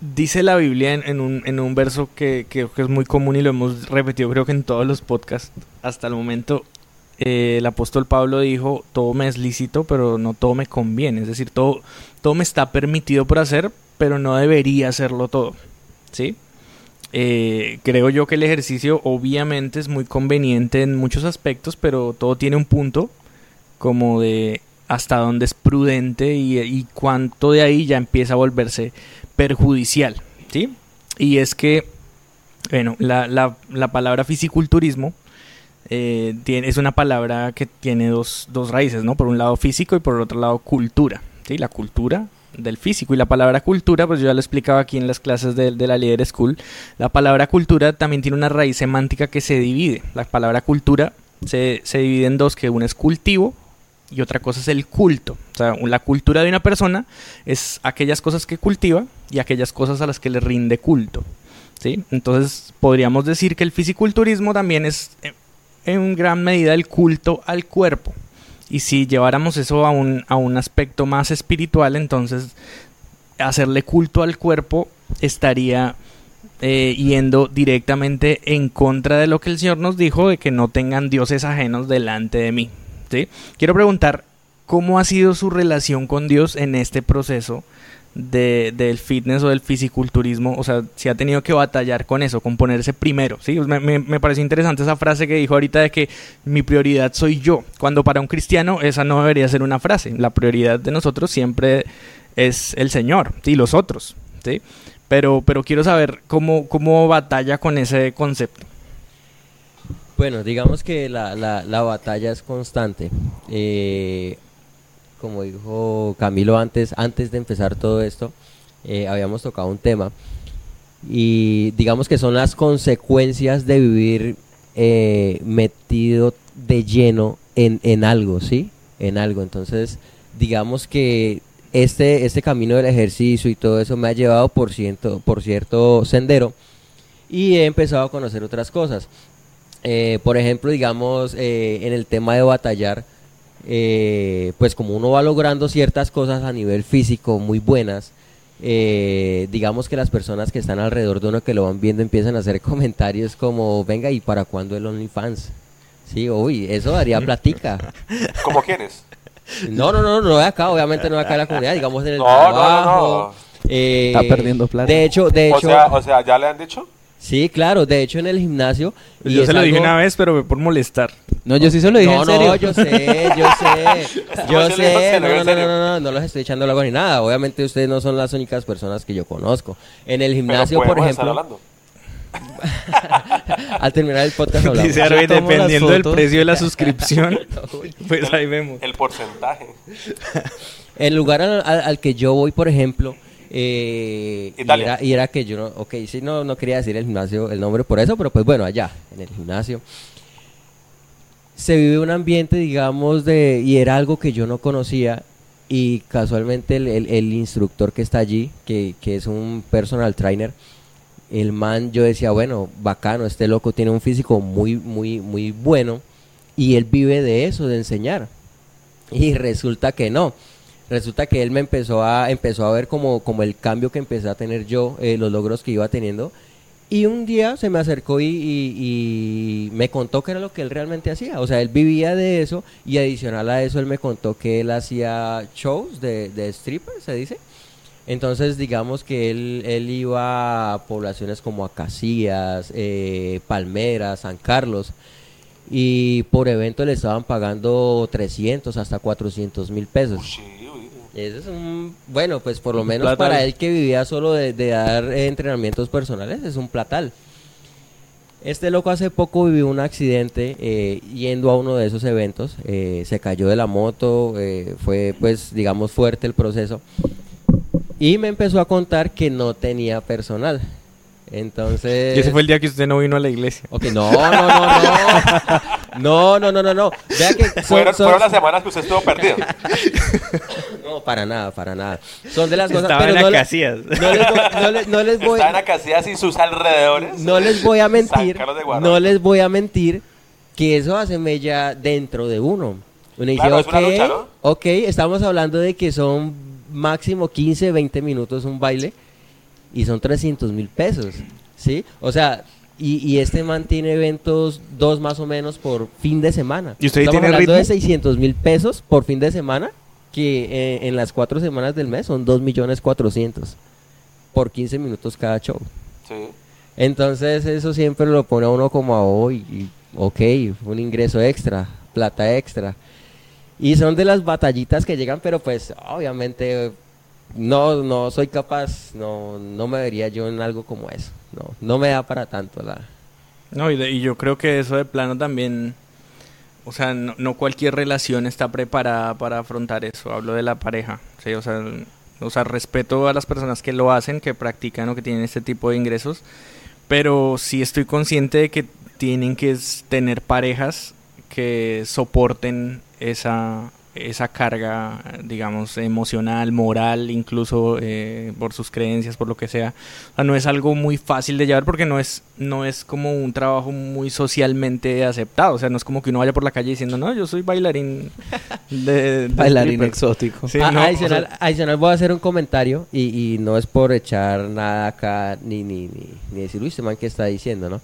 dice la Biblia en, en un, en un verso que, que creo que es muy común y lo hemos repetido creo que en todos los podcasts hasta el momento. eh, el apóstol Pablo dijo, todo me es lícito, pero no todo me conviene. Es decir, todo, todo me está permitido por hacer, pero no debería hacerlo todo. ¿Sí? Eh, creo yo que el ejercicio obviamente es muy conveniente en muchos aspectos, pero todo tiene un punto como de hasta dónde es prudente y, cuánto de ahí ya empieza a volverse perjudicial, ¿sí? Y es que, bueno, la, la, la palabra fisiculturismo eh, es una palabra que tiene dos, dos raíces, ¿no? Por un lado físico y por otro lado cultura, ¿sí? La cultura del físico y la palabra cultura, pues yo ya lo explicaba aquí en las clases de, de la Leader School, la palabra cultura también tiene una raíz semántica que se divide, la palabra cultura se, se divide en dos, que una es cultivo y otra cosa es el culto. O sea, la cultura de una persona es aquellas cosas que cultiva y aquellas cosas a las que le rinde culto. ¿sí? Entonces, podríamos decir que el fisiculturismo también es eh, en gran medida el culto al cuerpo. Y si lleváramos eso a un, a un aspecto más espiritual, entonces hacerle culto al cuerpo estaría eh, yendo directamente en contra de lo que el Señor nos dijo de que no tengan dioses ajenos delante de mí. ¿sí? Quiero preguntar, ¿cómo ha sido su relación con Dios en este proceso de, del fitness o del fisiculturismo? O sea, si ha tenido que batallar con eso, con ponerse primero. ¿sí? Me, me, me pareció interesante esa frase que dijo ahorita de que mi prioridad soy yo. Cuando para un cristiano esa no debería ser una frase. La prioridad de nosotros siempre es el Señor y los otros. ¿sí? Pero, pero quiero saber cómo, cómo batalla con ese concepto. Bueno, digamos que la, la, la batalla es constante. Eh, como dijo Camilo antes, antes de empezar todo esto, eh, habíamos tocado un tema. Y digamos que son las consecuencias de vivir eh, metido de lleno en, en algo, ¿sí? En algo. Entonces, digamos que este, este camino del ejercicio y todo eso me ha llevado por cierto, por cierto sendero y he empezado a conocer otras cosas. Eh, por ejemplo, digamos, en el tema de batallar, eh, pues como uno va logrando ciertas cosas a nivel físico muy buenas, eh, digamos que las personas que están alrededor de uno que lo van viendo empiezan a hacer comentarios como, venga, ¿y para cuándo el OnlyFans? Sí, uy, eso daría platica. ¿Cómo quieres? No, no, no, no de acá, obviamente no de acá en la comunidad, digamos en el No, no, no, trabajo. no. eh, Está perdiendo plata. De hecho, de O hecho, sea, o sea, ¿ya le han dicho? Sí, claro, de hecho en el gimnasio. y Yo se lo dije una vez, pero por molestar. No, yo sí se lo dije no, en serio. no, yo sé, yo sé, yo sé, no, no, no, no, no, no, no los estoy echando la ni nada. Obviamente ustedes no son las únicas personas que yo conozco. En el gimnasio, Pero por estar ejemplo, hablando. al terminar el podcast hablamos. Dice Arby, dependiendo del precio de la suscripción, pues ahí vemos. El porcentaje. El lugar al, al- al que yo voy, por ejemplo, eh, y, era, y era que yo no, ok, sí, no, no quería decir el gimnasio, el nombre por eso, pero pues bueno, allá, en el gimnasio, se vive un ambiente, digamos, de, y era algo que yo no conocía, y casualmente el, el- el instructor que está allí, que, que es un personal trainer, el man, yo decía, bueno, bacano, este loco tiene un físico muy, muy, muy bueno, y él vive de eso, de enseñar. Y resulta que no. Resulta que él me empezó a, empezó a ver como, como el cambio que empecé a tener yo, eh, los logros que iba teniendo. Y un día se me acercó y, y- y me contó que era lo que él realmente hacía. O sea, él vivía de eso y adicional a eso él me contó que él hacía shows de, de stripper, se dice. Entonces, digamos que él, él iba a poblaciones como Acacias, eh, Palmeras, San Carlos, y por evento le estaban pagando 300 hasta 400 mil pesos. Uy. Eso es un, bueno, pues por lo menos platal. para él que vivía solo de, de dar eh, entrenamientos personales, es un platal. Este loco hace poco vivió un accidente eh, yendo a uno de esos eventos, eh, se cayó de la moto, fue pues digamos fuerte el proceso y me empezó a contar que no tenía personal. Entonces... Y ese fue el día que usted no vino a la iglesia. Ok, no, no, no, no. No, no, no, no, no. Vea que son- Fueron, son- fueron las semanas que usted estuvo perdido. No, para nada, para nada. Son de las cosas. Estaba pero en no, le- Acacias. no les voy, no le- no les voy, Está en Acacias y sus alrededores. no les voy a mentir. No les voy a mentir que eso hace mella dentro de uno. Uno dice, Claro, es ok, una lucha, ¿no? ok, estamos hablando de que son máximo 15, 20 minutos un baile y son 300 mil pesos, ¿sí? O sea, y, y este man tiene eventos dos más o menos por fin de semana. ¿Y usted estamos tiene hablando de ritmo? 600 mil pesos por fin de semana, que eh, en las cuatro semanas del mes son 2 millones 400 por 15 minutos cada show. Sí. Entonces eso siempre lo pone a uno como a hoy, y, ok, un ingreso extra, plata extra. Y son de las batallitas que llegan, pero pues obviamente no, no soy capaz, no, no me vería yo en algo como eso. No, no me da para tanto la... No, y, de- yo creo que eso de plano también, o sea, no, no cualquier relación está preparada para afrontar eso. Hablo de la pareja, ¿sí? O sea, o sea, respeto a las personas que lo hacen, que practican o que tienen este tipo de ingresos, pero sí estoy consciente de que tienen que tener parejas que soporten esa esa carga, digamos, emocional, moral, incluso eh, por sus creencias, por lo que sea. O sea, no es algo muy fácil de llevar porque no es, no es como un trabajo muy socialmente aceptado. O sea, no es como que uno vaya por la calle diciendo, no, yo soy bailarín de, de Bailarín stripper". exótico. Sí, Ah, no, o adicional, sea, adicional voy a hacer un comentario y, y no es por echar nada acá ni, ni, ni, ni decir, uy, este man que está diciendo, ¿no?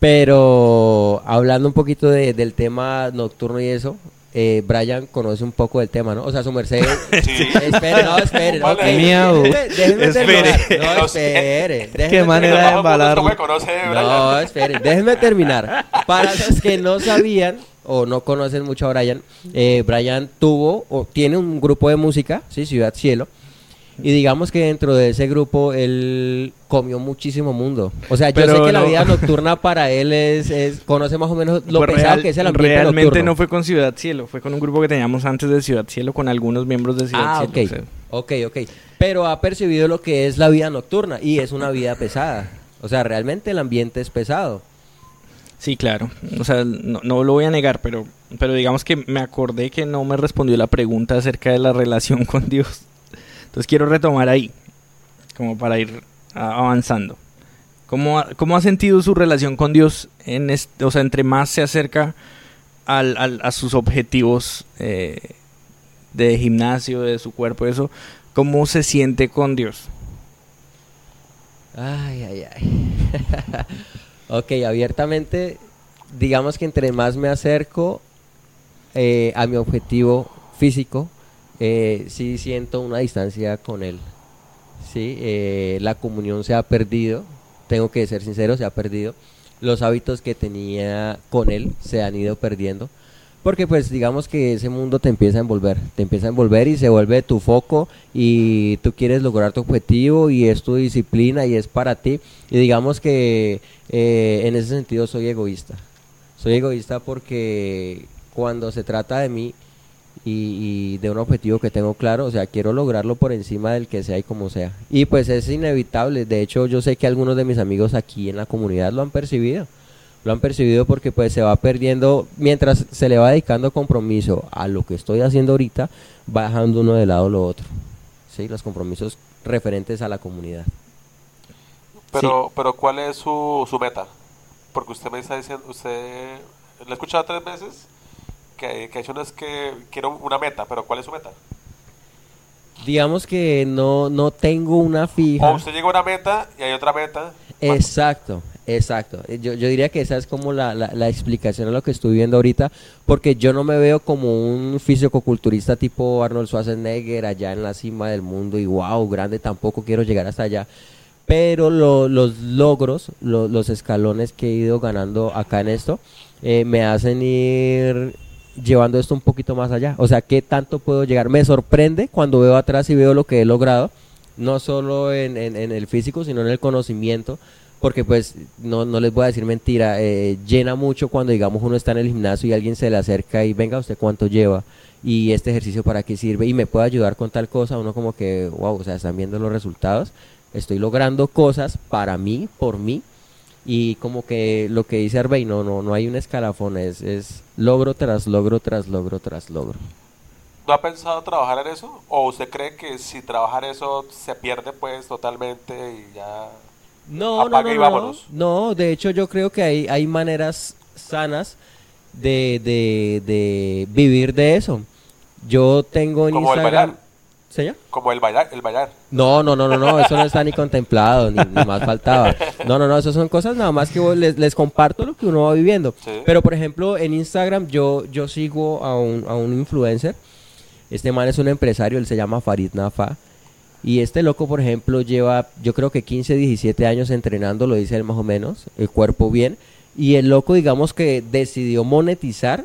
Pero hablando un poquito de- del tema nocturno y eso, eh, Brian conoce un poco del tema, ¿no? O sea, su merced... Sí. espere, no, espere. Vale. ok. Miau. Déjeme- déjeme Espere. terminar. No, espere. déjeme Qué manera de bajo embalarlo. punto, ¿cómo me conoce, no, espere, déjenme terminar. Para los que no sabían o no conocen mucho a Brian, eh, Brian tuvo o tiene un grupo de música, sí, Ciudad Cielo. Y digamos que dentro de ese grupo él comió muchísimo mundo. O sea, yo Pero sé que la vida nocturna para él es, es- conoce más o menos lo pues pesado real- que es el ambiente realmente nocturno. no fue con Ciudad Cielo, fue con un grupo que teníamos antes de Ciudad Cielo, con algunos miembros de Ciudad Ah, Cielo. ok. o sea. Ok, ok. Pero ha percibido lo que es la vida nocturna y es una vida pesada. O sea, realmente el ambiente es pesado. Sí, claro. O sea, no, no lo voy a negar, pero, pero digamos que me acordé que no me respondió la pregunta acerca de la relación con Dios. Entonces quiero retomar ahí, como para ir avanzando. ¿Cómo cómo ha sentido su relación con Dios? En este, o sea, entre más se acerca al, al- a sus objetivos eh, de gimnasio, de su cuerpo, eso, ¿Cómo se siente con Dios? Ay, ay, ay. ok, abiertamente, digamos que entre más me acerco eh, a mi objetivo físico, eh, sí siento una distancia con él. Sí, eh, la comunión se ha perdido, tengo que ser sincero, se ha perdido. Los hábitos que tenía con él se han ido perdiendo. Porque pues digamos que ese mundo te empieza a envolver, te empieza a envolver y se vuelve tu foco y tú quieres lograr tu objetivo y es tu disciplina y es para ti. Y digamos que eh, en ese sentido soy egoísta. Soy egoísta porque cuando se trata de mí y, de un objetivo que tengo claro, o sea, quiero lograrlo por encima del que sea y como sea. Y pues es inevitable, de hecho yo sé que algunos de mis amigos aquí en la comunidad lo han percibido lo han percibido porque pues se va perdiendo, mientras se le va dedicando compromiso a lo que estoy haciendo ahorita, va dejando uno de lado lo otro. ¿sí? Los compromisos referentes a la comunidad. Pero, pero ¿cuál es su, su meta? Porque usted me está diciendo, usted, lo he escuchado tres veces, que, que eso no es que quiero una meta, pero ¿cuál es su meta? Digamos que no, no tengo una fija. O usted llega a una meta y hay otra meta. Exacto, Exacto, yo, yo diría que esa es como la, la, explicación a lo que estoy viendo ahorita, porque yo no me veo como un fisicoculturista tipo Arnold Schwarzenegger allá en la cima del mundo y wow, grande, tampoco quiero llegar hasta allá, pero los logros, los escalones que he ido ganando acá en esto, eh, me hacen ir llevando esto un poquito más allá, o sea, ¿qué tanto puedo llegar? Me sorprende cuando veo atrás y veo lo que he logrado, no solo en, el físico, sino en el conocimiento, porque pues no, no les voy a decir mentira, eh, llena mucho cuando digamos uno está en el gimnasio y alguien se le acerca y venga usted cuánto lleva y este ejercicio para qué sirve y me puede ayudar con tal cosa, uno como que, wow, o sea, están viendo los resultados, estoy logrando cosas para mí, por mí y como que lo que dice Arbey, no, no, no hay un escalafón, es, es logro tras logro tras logro tras logro. ¿No ha pensado trabajar en eso? ¿O usted cree que si trabajar eso se pierde pues totalmente y ya no, no, no, no, de hecho yo creo que hay, hay maneras sanas de, de, vivir de eso. Yo tengo en Instagram... El Como el bailar, el bailar. No, no, no, no, no, eso no está ni contemplado, ni, más faltaba. No, no, no, eso son cosas nada más que les, les comparto lo que uno va viviendo. Pero, por ejemplo, en Instagram yo, yo sigo a un, a un influencer. Este man es un empresario, él se llama Farid Nafa. Y este loco, por ejemplo, lleva, yo creo que 15, 17 años entrenando, lo dice él más o menos, el cuerpo bien. Y el loco, digamos que decidió monetizar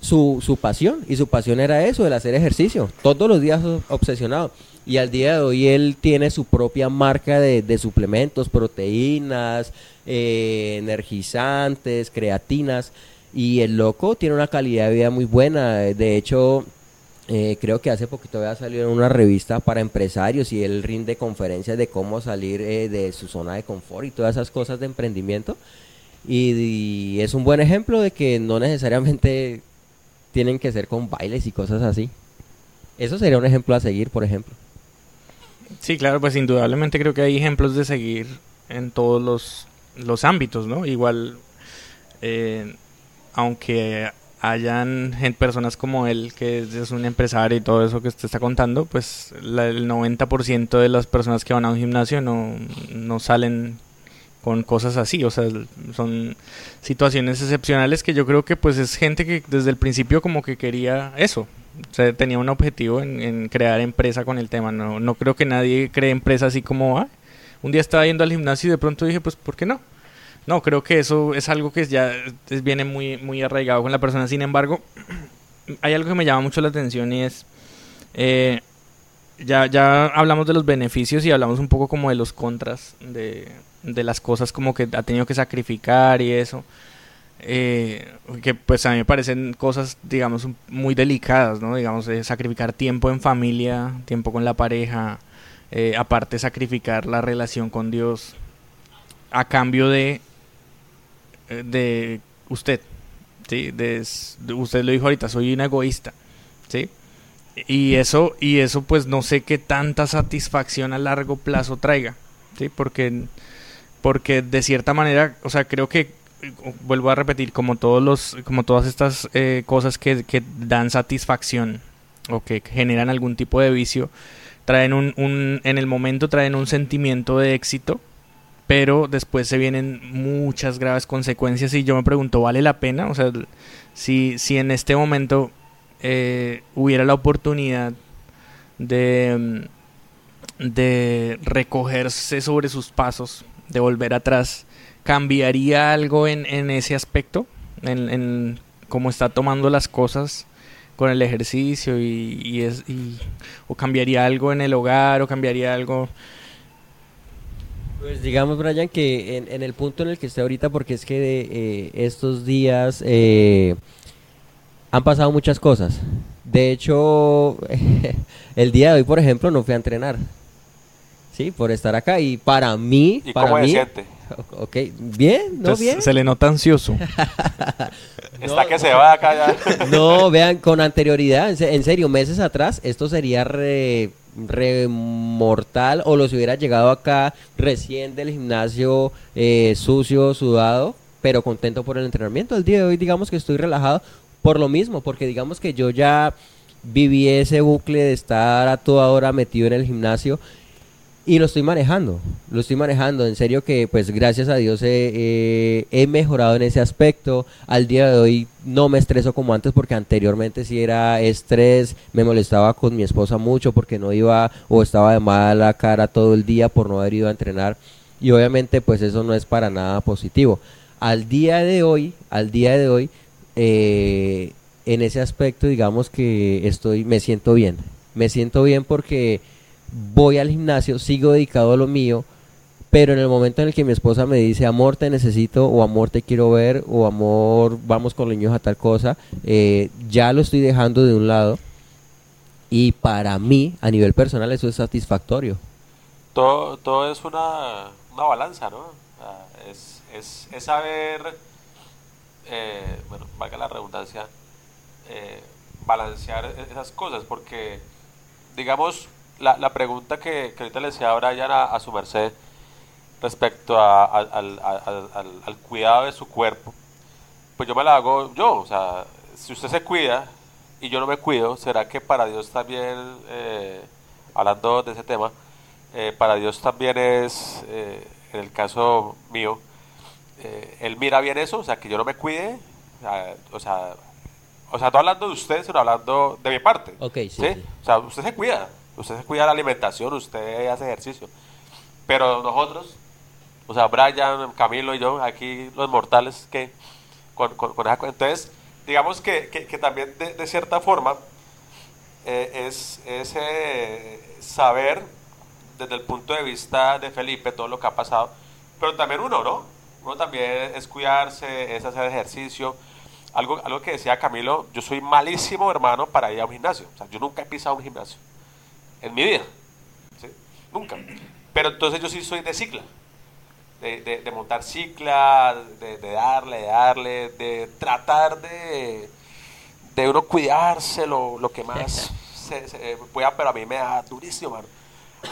su, su pasión. Y su pasión era eso, el hacer ejercicio. Todos los días obsesionado. Y al día de hoy él tiene su propia marca de, suplementos, proteínas, eh, energizantes, creatinas. Y el loco tiene una calidad de vida muy buena. De hecho, eh, creo que hace poquito había salido en una revista para empresarios y él rinde conferencias de cómo salir eh, de su zona de confort y todas esas cosas de emprendimiento. Y, es un buen ejemplo de que no necesariamente tienen que ser con bailes y cosas así. Eso sería un ejemplo a seguir, por ejemplo. Sí, claro, pues indudablemente creo que hay ejemplos de seguir en todos los, los ámbitos, ¿no? Igual, eh, aunque hayan personas como él, que es, un empresario y todo eso que usted está contando, pues el 90% de las personas que van a un gimnasio no, no salen con cosas así, o sea, son situaciones excepcionales que yo creo que pues es gente que desde el principio como que quería eso, o sea, tenía un objetivo en, crear empresa con el tema, no, no creo que nadie cree empresa así como, ah, un día estaba yendo al gimnasio y de pronto dije, pues, ¿por qué no? No, creo que eso es algo que ya viene muy, muy arraigado con la persona. Sin embargo, hay algo que me llama mucho la atención y es... Eh, ya, ya hablamos de los beneficios y hablamos un poco como de los contras de, las cosas como que ha tenido que sacrificar y eso. Eh, que pues a mí me parecen cosas, digamos, muy delicadas, ¿no? Digamos, sacrificar tiempo en familia, tiempo con la pareja, eh, aparte sacrificar la relación con Dios a cambio de eh, de usted, ¿sí? De, usted lo dijo ahorita, soy un egoísta, ¿sí? Y eso, y eso pues no sé qué tanta satisfacción a largo plazo traiga, ¿sí? Porque, porque de cierta manera, o sea, creo que vuelvo a repetir, como todos los, como todas estas eh, cosas que, que dan satisfacción o que generan algún tipo de vicio, traen un, un, en el momento traen un sentimiento de éxito, pero después se vienen muchas graves consecuencias y yo me pregunto, ¿vale la pena? O sea, si, si en este momento eh, hubiera la oportunidad de, de recogerse sobre sus pasos, de volver atrás, ¿cambiaría algo en, en ese aspecto? En, en cómo está tomando las cosas con el ejercicio y, es, o cambiaría algo en el hogar o cambiaría algo pues digamos, Brian, que en, el punto en el que estoy ahorita, porque es que de, eh, estos días eh, han pasado muchas cosas. De hecho, el día de hoy, por ejemplo, no fui a entrenar. Sí, por estar acá. Y para mí, ¿Y para cómo mí, siente? ok, bien, no bien. Se le nota ansioso. Está que se va acá ya. No, vean, con anterioridad, en se- en serio, meses atrás, esto sería re, re mortal o los hubiera llegado acá recién del gimnasio eh, sucio, sudado, pero contento por el entrenamiento. El día de hoy, digamos que estoy relajado por lo mismo, porque digamos que yo ya viví ese bucle de estar a toda hora metido en el gimnasio y lo estoy manejando, lo estoy manejando. En serio que pues gracias a Dios he, he- he mejorado en ese aspecto. Al día de hoy no me estreso como antes porque anteriormente sí era estrés, me molestaba con mi esposa mucho porque no iba o estaba de mala cara todo el día por no haber ido a entrenar. Y obviamente pues eso no es para nada positivo. Al día de hoy, al día de hoy, eh, en ese aspecto digamos que estoy, me siento bien. Me siento bien porque voy al gimnasio, sigo dedicado a lo mío, pero en el momento en el que mi esposa me dice, amor, te necesito, o amor, te quiero ver, o amor, vamos con los niños a tal cosa, eh, ya lo estoy dejando de un lado. Y para mí, a nivel personal, eso es satisfactorio. Todo, todo es una, una balanza, ¿no? Es, es, es saber, eh, bueno, valga la redundancia, eh, balancear esas cosas, porque, digamos, la, la pregunta que, que ahorita le decía a Brian a, a su merced respecto a- al, al- al- cuidado de su cuerpo, pues yo me la hago yo, o sea, si usted se cuida y yo no me cuido, ¿será que para Dios también, eh, hablando de ese tema, eh, para Dios también es, eh, en el caso mío, eh, Él mira bien eso, o sea, que yo no me cuide, o sea, o sea, no hablando de usted, sino hablando de mi parte. Ok, sí, sí. O sea, usted se cuida, usted cuida la alimentación, usted hace ejercicio, pero nosotros, o sea, Brian, Camilo y yo, aquí los mortales, que con, entonces, digamos que, que, que también de, de cierta forma eh, es, es eh, saber desde el punto de vista de Felipe todo lo que ha pasado, pero también uno, ¿no? Uno también es cuidarse, es hacer ejercicio. Algo, algo que decía Camilo, yo soy malísimo, hermano, para ir a un gimnasio. O sea, yo nunca he pisado un gimnasio en mi vida. ¿sí? Nunca. Pero entonces yo sí soy de cicla. De, de- de montar cicla, de, de darle, de darle, de tratar de, de uno cuidarse lo, lo que más se, se pueda, pero a mí me da durísimo, mano.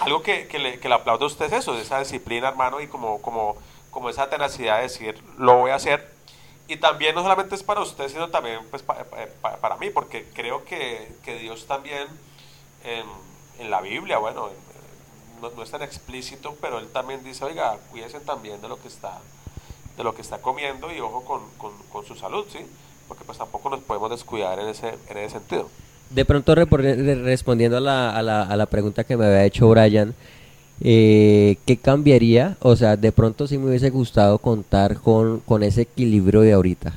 Algo que, que, le, que le aplaudo a usted es eso, esa disciplina, hermano, y como, como, como esa tenacidad de decir, lo voy a hacer. Y también no solamente es para usted, sino también pues, pa- pa- pa- para mí, porque creo que, que Dios también en, en la Biblia, bueno, en- no, es tan explícito, pero él también dice, oiga, cuídense también de lo que está, de lo que está comiendo y ojo con, con, su salud, ¿sí? Porque pues tampoco nos podemos descuidar en ese, en ese sentido. De pronto, respondiendo a la, a, la, a la pregunta que me había hecho Brian, eh, ¿qué cambiaría? O sea, de pronto sí me hubiese gustado contar con, con ese equilibrio de ahorita,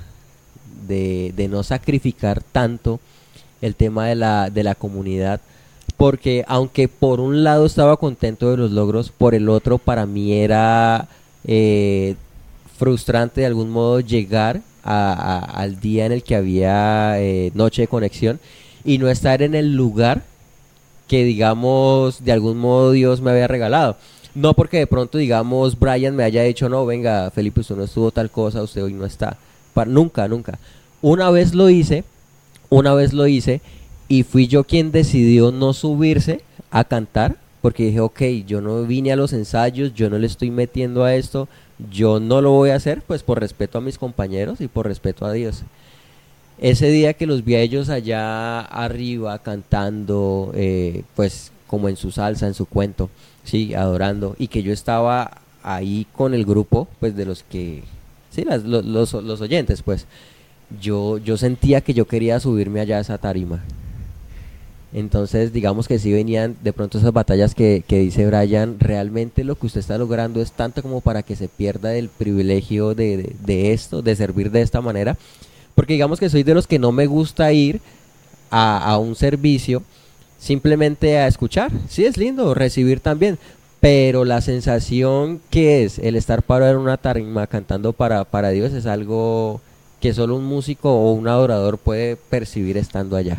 de, de no sacrificar tanto el tema de la, de la comunidad, porque aunque por un lado estaba contento de los logros, por el otro para mí era eh, frustrante de algún modo llegar a- al día en el que había eh, noche de conexión y no estar en el lugar que digamos de algún modo Dios me había regalado. No porque de pronto digamos Brian me haya dicho, no, venga Felipe, usted no estuvo tal cosa, usted hoy no está. Nunca, nunca. Una vez lo hice, una vez lo hice y fui yo quien decidió no subirse a cantar porque dije, ok, yo no vine a los ensayos, yo no le estoy metiendo a esto, yo no lo voy a hacer pues por respeto a mis compañeros y por respeto a Dios. Ese día que los vi a ellos allá arriba cantando, eh, pues como en su salsa, en su cuento, sí, adorando, y que yo estaba ahí con el grupo, pues de los que, sí, las- lo- los, los oyentes, pues, yo, yo sentía que yo quería subirme allá a esa tarima. Entonces, digamos que sí venían de pronto esas batallas que, que dice Brian, realmente lo que usted está logrando es tanto como para que se pierda el privilegio de, de- esto, de servir de esta manera. Porque digamos que soy de los que no me gusta ir a, a un servicio simplemente a escuchar. Sí, es lindo, recibir también. Pero la sensación que es el estar parado en una tarima cantando para, para Dios es algo que solo un músico o un adorador puede percibir estando allá.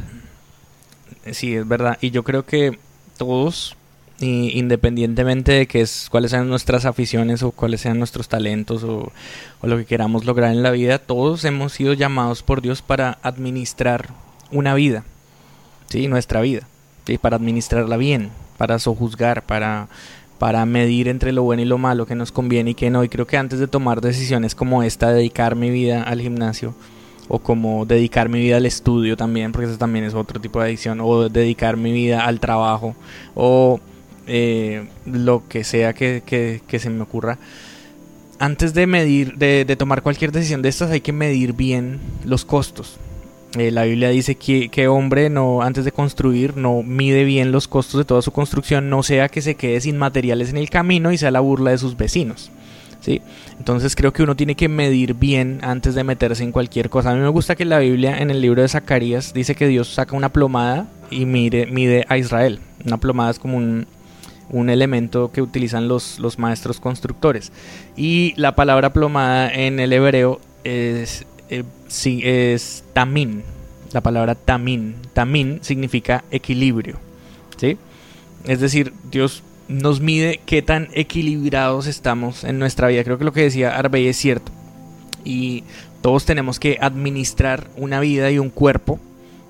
Sí, es verdad. Y yo creo que todos, i- independientemente de que es, cuáles sean nuestras aficiones o cuáles sean nuestros talentos o, o lo que queramos lograr en la vida, todos hemos sido llamados por Dios para administrar una vida, ¿sí? Nuestra vida, ¿sí? Para administrarla bien, para sojuzgar, para, para medir entre lo bueno y lo malo que nos conviene y que no. Y creo que antes de tomar decisiones como esta, dedicar mi vida al gimnasio, o como dedicar mi vida al estudio también, porque eso también es otro tipo de adicción, o dedicar mi vida al trabajo, o eh, lo que sea que, que- se me ocurra. Antes de medir, de, de tomar cualquier decisión de estas, hay que medir bien los costos. Eh, la Biblia dice que, que hombre no antes de construir no mide bien los costos de toda su construcción, no sea que se quede sin materiales en el camino y sea la burla de sus vecinos. Entonces creo que uno tiene que medir bien antes de meterse en cualquier cosa. A mí me gusta que la Biblia en el libro de Zacarías dice que Dios saca una plomada y mide, a Israel. Una plomada es como un, elemento que utilizan los, los maestros constructores. Y la palabra plomada en el hebreo es, eh, sí, es tamín. La palabra tamín. Tamín significa equilibrio. ¿sí? Es decir, Dios nos mide qué tan equilibrados estamos en nuestra vida. Creo que lo que decía Arbey es cierto. Y todos tenemos que administrar una vida y un cuerpo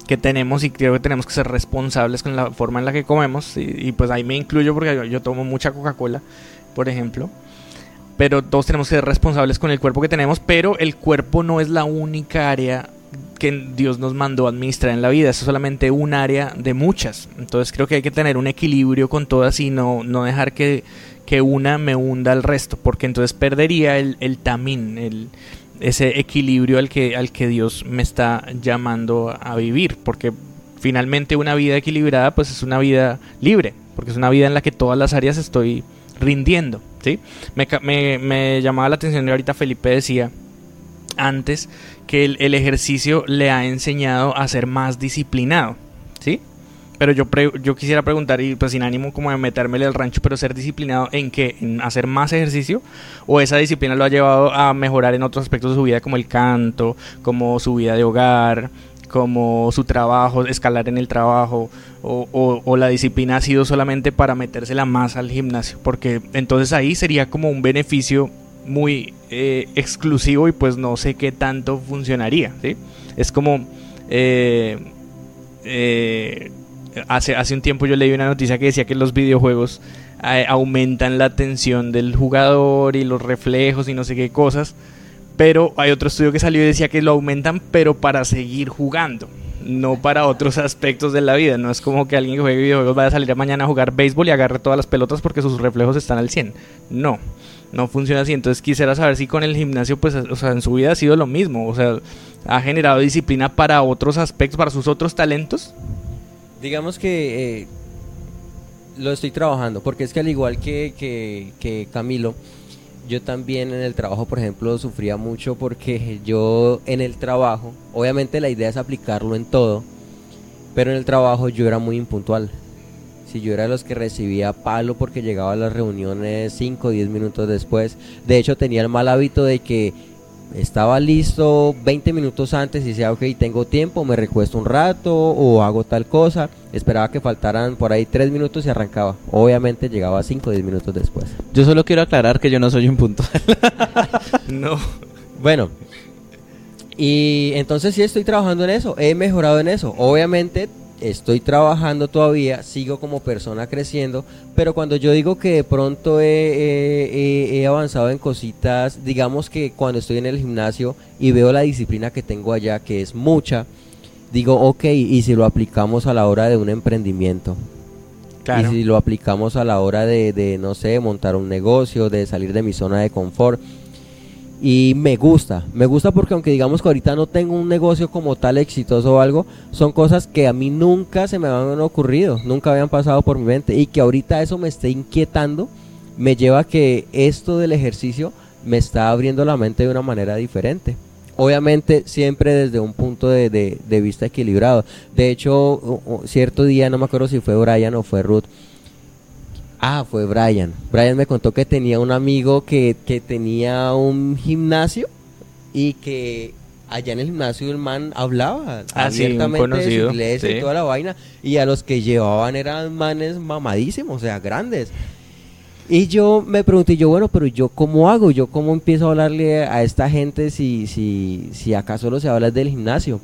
que tenemos y creo que tenemos que ser responsables con la forma en la que comemos. Y, pues ahí me incluyo porque yo tomo mucha Coca-Cola, por ejemplo. Pero todos tenemos que ser responsables con el cuerpo que tenemos, pero el cuerpo no es la única área que Dios nos mandó administrar en la vida. Eso es solamente un área de muchas. Entonces creo que hay que tener un equilibrio con todas y no, no dejar que, que una me hunda al resto, porque entonces perdería el, el tamín, el, ese equilibrio al que, al que Dios me está llamando a vivir, porque finalmente una vida equilibrada pues es una vida libre, porque es una vida en la que todas las áreas estoy rindiendo, ¿sí? Me, me, me llamaba la atención y ahorita Felipe decía antes que el, ejercicio le ha enseñado a ser más disciplinado, ¿sí? Pero yo, pre- yo quisiera preguntar, y pues sin ánimo como de metérmele al rancho, pero ser disciplinado en qué? ¿En hacer más ejercicio? ¿O esa disciplina lo ha llevado a mejorar en otros aspectos de su vida, como el canto, como su vida de hogar, como su trabajo, escalar en el trabajo? O, o- o la disciplina ha sido solamente para metérsela más al gimnasio? Porque entonces ahí sería como un beneficio muy eh, exclusivo y pues no sé qué tanto funcionaría, ¿sí? Es como... eh, eh, hace, hace un tiempo yo leí una noticia que decía que los videojuegos eh, aumentan la atención del jugador y los reflejos y no sé qué cosas. Pero hay otro estudio que salió y decía que lo aumentan, pero para seguir jugando, no para otros aspectos de la vida. No es como que alguien que juegue videojuegos vaya a salir mañana a jugar béisbol y agarre todas las pelotas porque sus reflejos están al 100. No, no funciona así. Entonces quisiera saber si con el gimnasio, pues, o sea, en su vida ha sido lo mismo. O sea, ha generado disciplina para otros aspectos, para sus otros talentos. Digamos que eh, lo estoy trabajando, porque es que al igual que, que, que Camilo, yo también en el trabajo, por ejemplo, sufría mucho porque yo en el trabajo, obviamente la idea es aplicarlo en todo, pero en el trabajo yo era muy impuntual. Si yo era de los que recibía palo porque llegaba a las reuniones 5 o 10 minutos después, de hecho tenía el mal hábito de que estaba listo 20 minutos antes y decía, ok, tengo tiempo, me recuesto un rato o hago tal cosa. Esperaba que faltaran por ahí 3 minutos y arrancaba. Obviamente llegaba 5 o 10 minutos después. Yo solo quiero aclarar que yo no soy un punto. No. Bueno, y entonces sí estoy trabajando en eso, he mejorado en eso. Obviamente estoy trabajando todavía, sigo como persona creciendo, pero cuando yo digo que de pronto he, he- he- he avanzado en cositas, digamos que cuando estoy en el gimnasio y veo la disciplina que tengo allá, que es mucha, digo, ok, y si lo aplicamos a la hora de un emprendimiento. Claro. Y si lo aplicamos a la hora de, de, no sé, montar un negocio, de salir de mi zona de confort. Y me gusta, me gusta porque aunque digamos que ahorita no tengo un negocio como tal exitoso o algo, son cosas que a mí nunca se me habían ocurrido, nunca habían pasado por mi mente y que ahorita eso me esté inquietando, me lleva a que esto del ejercicio me está abriendo la mente de una manera diferente. Obviamente siempre desde un punto de, de- de vista equilibrado. De hecho, cierto día, no me acuerdo si fue Brian o fue Ruth, Ah, fue Brian. Brian me contó que tenía un amigo que, que tenía un gimnasio y que allá en el gimnasio el man hablaba Ah, sí, abiertamente de conocido, su iglesia sí. y toda la vaina. Y a los que llevaban eran manes mamadísimos, o sea, grandes. Y yo me pregunté, yo, bueno, pero yo cómo hago, yo cómo empiezo a hablarle a esta gente si, si, si acaso solo se habla del gimnasio.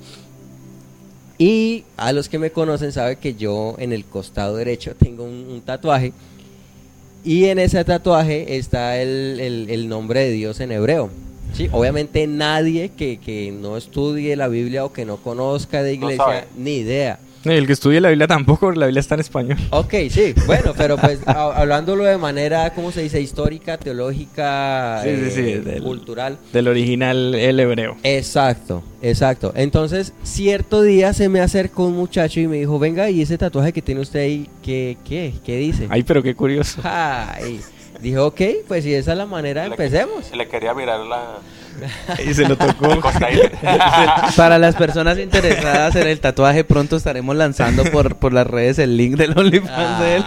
Y a los que me conocen saben que yo en el costado derecho tengo un, un tatuaje. Y en ese tatuaje está el, el- el nombre de Dios en hebreo. Sí, obviamente nadie que, que no estudie la Biblia o que no conozca de iglesia, ni idea. El que estudie la Biblia tampoco, la Biblia está en español. Ok, sí, bueno, pero pues a- hablándolo de manera, ¿cómo se dice? Histórica, teológica, Sí, sí, sí, eh, del- cultural. Del original, el hebreo. Exacto, exacto. Entonces, cierto día se me acercó un muchacho y me dijo, venga, ¿y ese tatuaje que tiene usted ahí, qué, qué, qué dice? Ay, pero qué curioso. Ay, dije, ok, pues si esa es la manera, Le- empecemos. Le quería mirar la Y se lo tocó. Para las personas interesadas en el tatuaje, pronto estaremos lanzando por, por las redes el link del OnlyFans de él.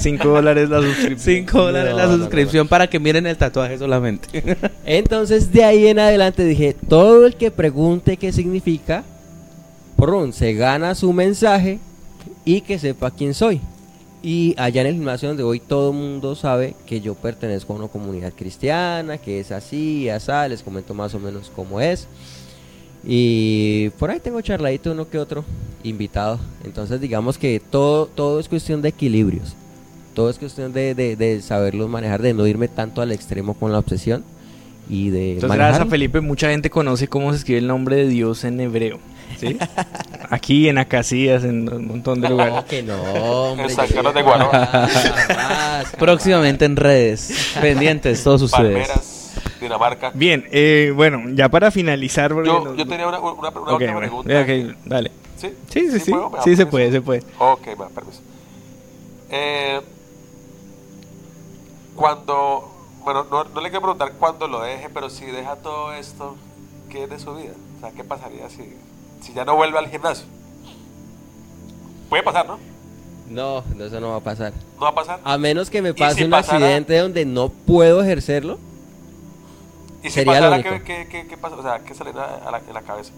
Cinco dólares la suscripción. 5 dólares No, la no, no, suscripción para que miren el tatuaje solamente. Entonces, de ahí en adelante dije, todo el que pregunte qué significa, prun, se gana su mensaje y que sepa quién soy. Y allá en el gimnasio donde voy todo el mundo sabe que yo pertenezco a una comunidad cristiana, que es así, así, les comento más o menos cómo es. Y por ahí tengo charladito uno que otro invitado. Entonces digamos que todo, todo es cuestión de equilibrios. Todo es cuestión de, de, de saberlos manejar, de no irme tanto al extremo con la obsesión y de Entonces, gracias a. Felipe, mucha gente conoce cómo se escribe el nombre de Dios en hebreo. ¿Sí? Aquí, en Acacias, en un montón de No, lugares. que no, hombre. En San yo- Carlos de jamás. Próximamente en redes. Pendientes todos ustedes. Palmeras, Dinamarca. Bien, eh, bueno, ya para finalizar. Yo, nos- yo tenía una, una, una Ok, última pregunta. ok, dale. ¿Sí? Sí, sí, sí. puedo? ¿Me da Sí se puede, se puede. Ok, va, permiso. Eh, cuando, bueno, no, no le quiero preguntar cuándo lo deje, pero si deja todo esto, ¿qué es de su vida? O sea, ¿qué pasaría si, si ya no vuelve al gimnasio? Puede pasar, ¿no? No, no, eso no va a pasar. No va a pasar. A menos que me ¿Y pase si un pasara? accidente donde no puedo ejercerlo. y si sería lo pasara, único. ¿qué, qué, qué, pasa? O sea, ¿qué sale a la, en la cabeza?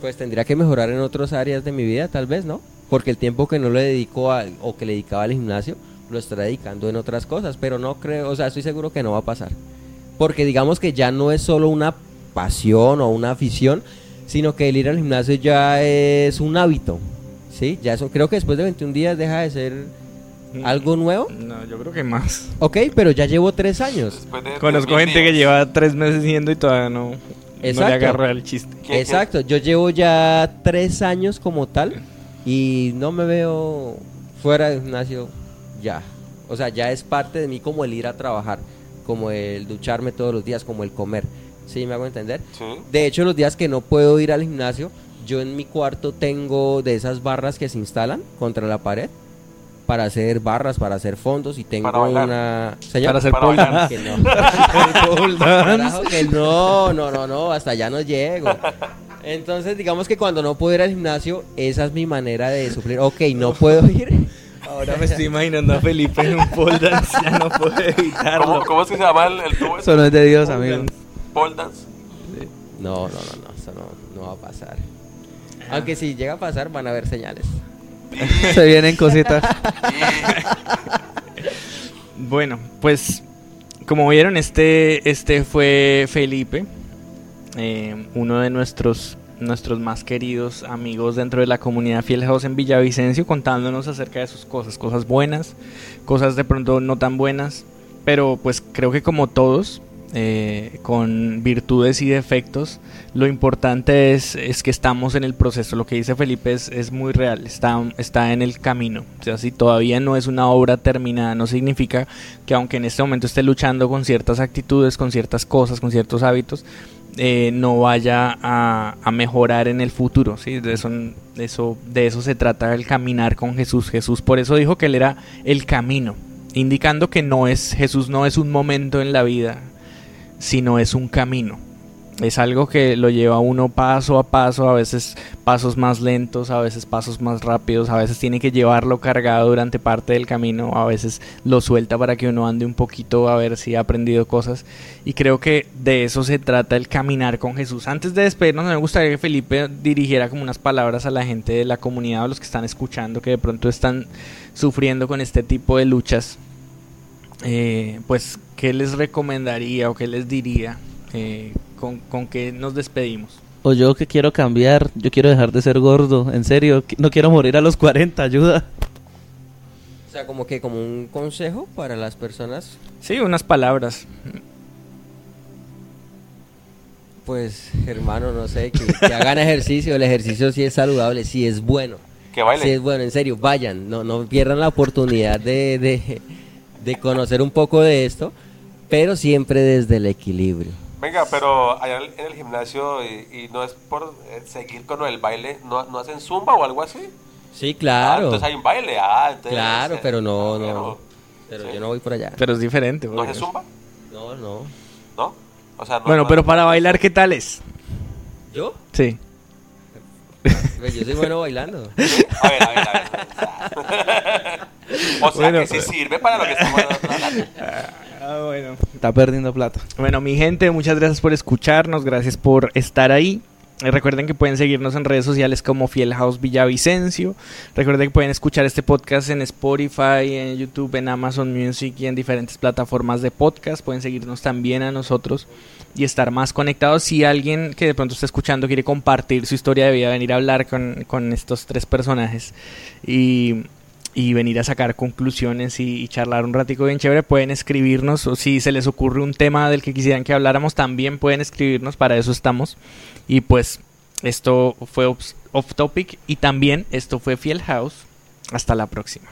Pues tendría que mejorar en otras áreas de mi vida, tal vez, ¿no? Porque el tiempo que no le dedico a, o que le dedicaba al gimnasio, lo estaré dedicando en otras cosas. Pero no creo, o sea, estoy seguro que no va a pasar. Porque digamos que ya no es solo una pasión o una afición, sino que el ir al gimnasio ya es un hábito. ¿Sí? Ya eso, creo que después de 21 días deja de ser algo nuevo. No, yo creo que más. Ok, pero ya llevo tres años. De Conozco 3000 gente que lleva tres meses yendo y todavía no, no le Exacto. agarra el chiste. ¿Quién- Exacto, yo llevo ya tres años como tal y no me veo fuera del gimnasio ya. O sea, ya es parte de mí como el ir a trabajar, como el ducharme todos los días, como el comer. ¿Sí me hago entender? Sí. De hecho, los días que no puedo ir al gimnasio, yo en mi cuarto tengo de esas barras que se instalan contra la pared para hacer barras, para hacer fondos y tengo Para una... Señor, Para hacer pole dance. no. Que no, no, no, no, hasta allá no llego. Entonces, digamos que cuando no puedo ir al gimnasio, esa es mi manera de suplir. Ok, no puedo ir. Ahora me estoy imaginando a Felipe en un pole dance, ya no puedo evitarlo. ¿Cómo, ¿Cómo es que se llama el, el tubo? Eso no es de Dios, Pole dance. No, no, no, no, eso no, no va a pasar. Aunque si llega a pasar, van a haber señales. Se vienen cositas. Bueno, pues como vieron, este, este fue Felipe, eh, uno de nuestros, nuestros más queridos amigos dentro de la comunidad Fiel House en Villavicencio, contándonos acerca de sus cosas, cosas buenas, cosas de pronto no tan buenas, pero pues creo que como todos, eh, con virtudes y defectos. Lo importante es, es, que estamos en el proceso. Lo que dice Felipe es, es, muy real, está, está en el camino. O sea, si todavía no es una obra terminada, no significa que aunque en este momento esté luchando con ciertas actitudes, con ciertas cosas, con ciertos hábitos, eh, no vaya a, mejorar en el futuro. ¿sí? De, eso, de, eso, de eso se trata el caminar con Jesús. Jesús por eso dijo que Él era el camino, indicando que no es, Jesús no es un momento en la vida, sino es un camino. Es algo que lo lleva uno paso a paso, a veces pasos más lentos, a veces pasos más rápidos, a veces tiene que llevarlo cargado durante parte del camino, a veces lo suelta para que uno ande un poquito a ver si ha aprendido cosas. Y creo que de eso se trata el caminar con Jesús. Antes de despedirnos, me gustaría que Felipe dirigiera como unas palabras a la gente de la comunidad, a los que están escuchando, que de pronto están sufriendo con este tipo de luchas. Eh, pues, ¿qué les recomendaría o qué les diría? Eh, con, con que nos despedimos. O yo que quiero cambiar, yo quiero dejar de ser gordo, en serio, no quiero morir a los 40, ayuda. O sea, como que como un consejo para las personas. Sí, unas palabras. Pues, hermano, no sé, que, que hagan ejercicio, el ejercicio sí es saludable, sí es bueno. Que bailen. Sí es bueno, en serio, vayan, no, no pierdan la oportunidad de, de, de conocer un poco de esto, pero siempre desde el equilibrio. Venga, pero allá en el gimnasio y, y no es por eh, seguir con el baile, ¿no, ¿no hacen zumba o algo así? Sí, Ah, claro. entonces hay un baile, ah, entonces... claro, eh, pero no, ah, no. Pero Sí. yo no voy por allá. Pero es diferente. ¿No hace zumba? No, no. ¿No? O sea, no, Bueno, no- pero para bailar, ¿qué tal es? ¿Yo? Sí. Pues yo soy bueno bailando. A ver, a ver, a ver. o sea Bueno, que sí sirve para lo que estamos hablando. Ah, bueno. Está perdiendo plata. Bueno, mi gente, muchas gracias por escucharnos, gracias por estar ahí. Eh, Recuerden que pueden seguirnos en redes sociales como Fiel House Villavicencio. Recuerden que pueden escuchar este podcast en Spotify, en YouTube, en Amazon Music y en diferentes plataformas de podcast. Pueden seguirnos también a nosotros y estar más conectados. Si alguien que de pronto está escuchando quiere compartir su historia de vida, venir a hablar con, con estos tres personajes y, y venir a sacar conclusiones y, charlar un ratico bien chévere, pueden escribirnos o si se les ocurre un tema del que quisieran que habláramos, también pueden escribirnos, para eso estamos. Y pues esto fue Off Topic y también esto fue Fiel House. Hasta la próxima.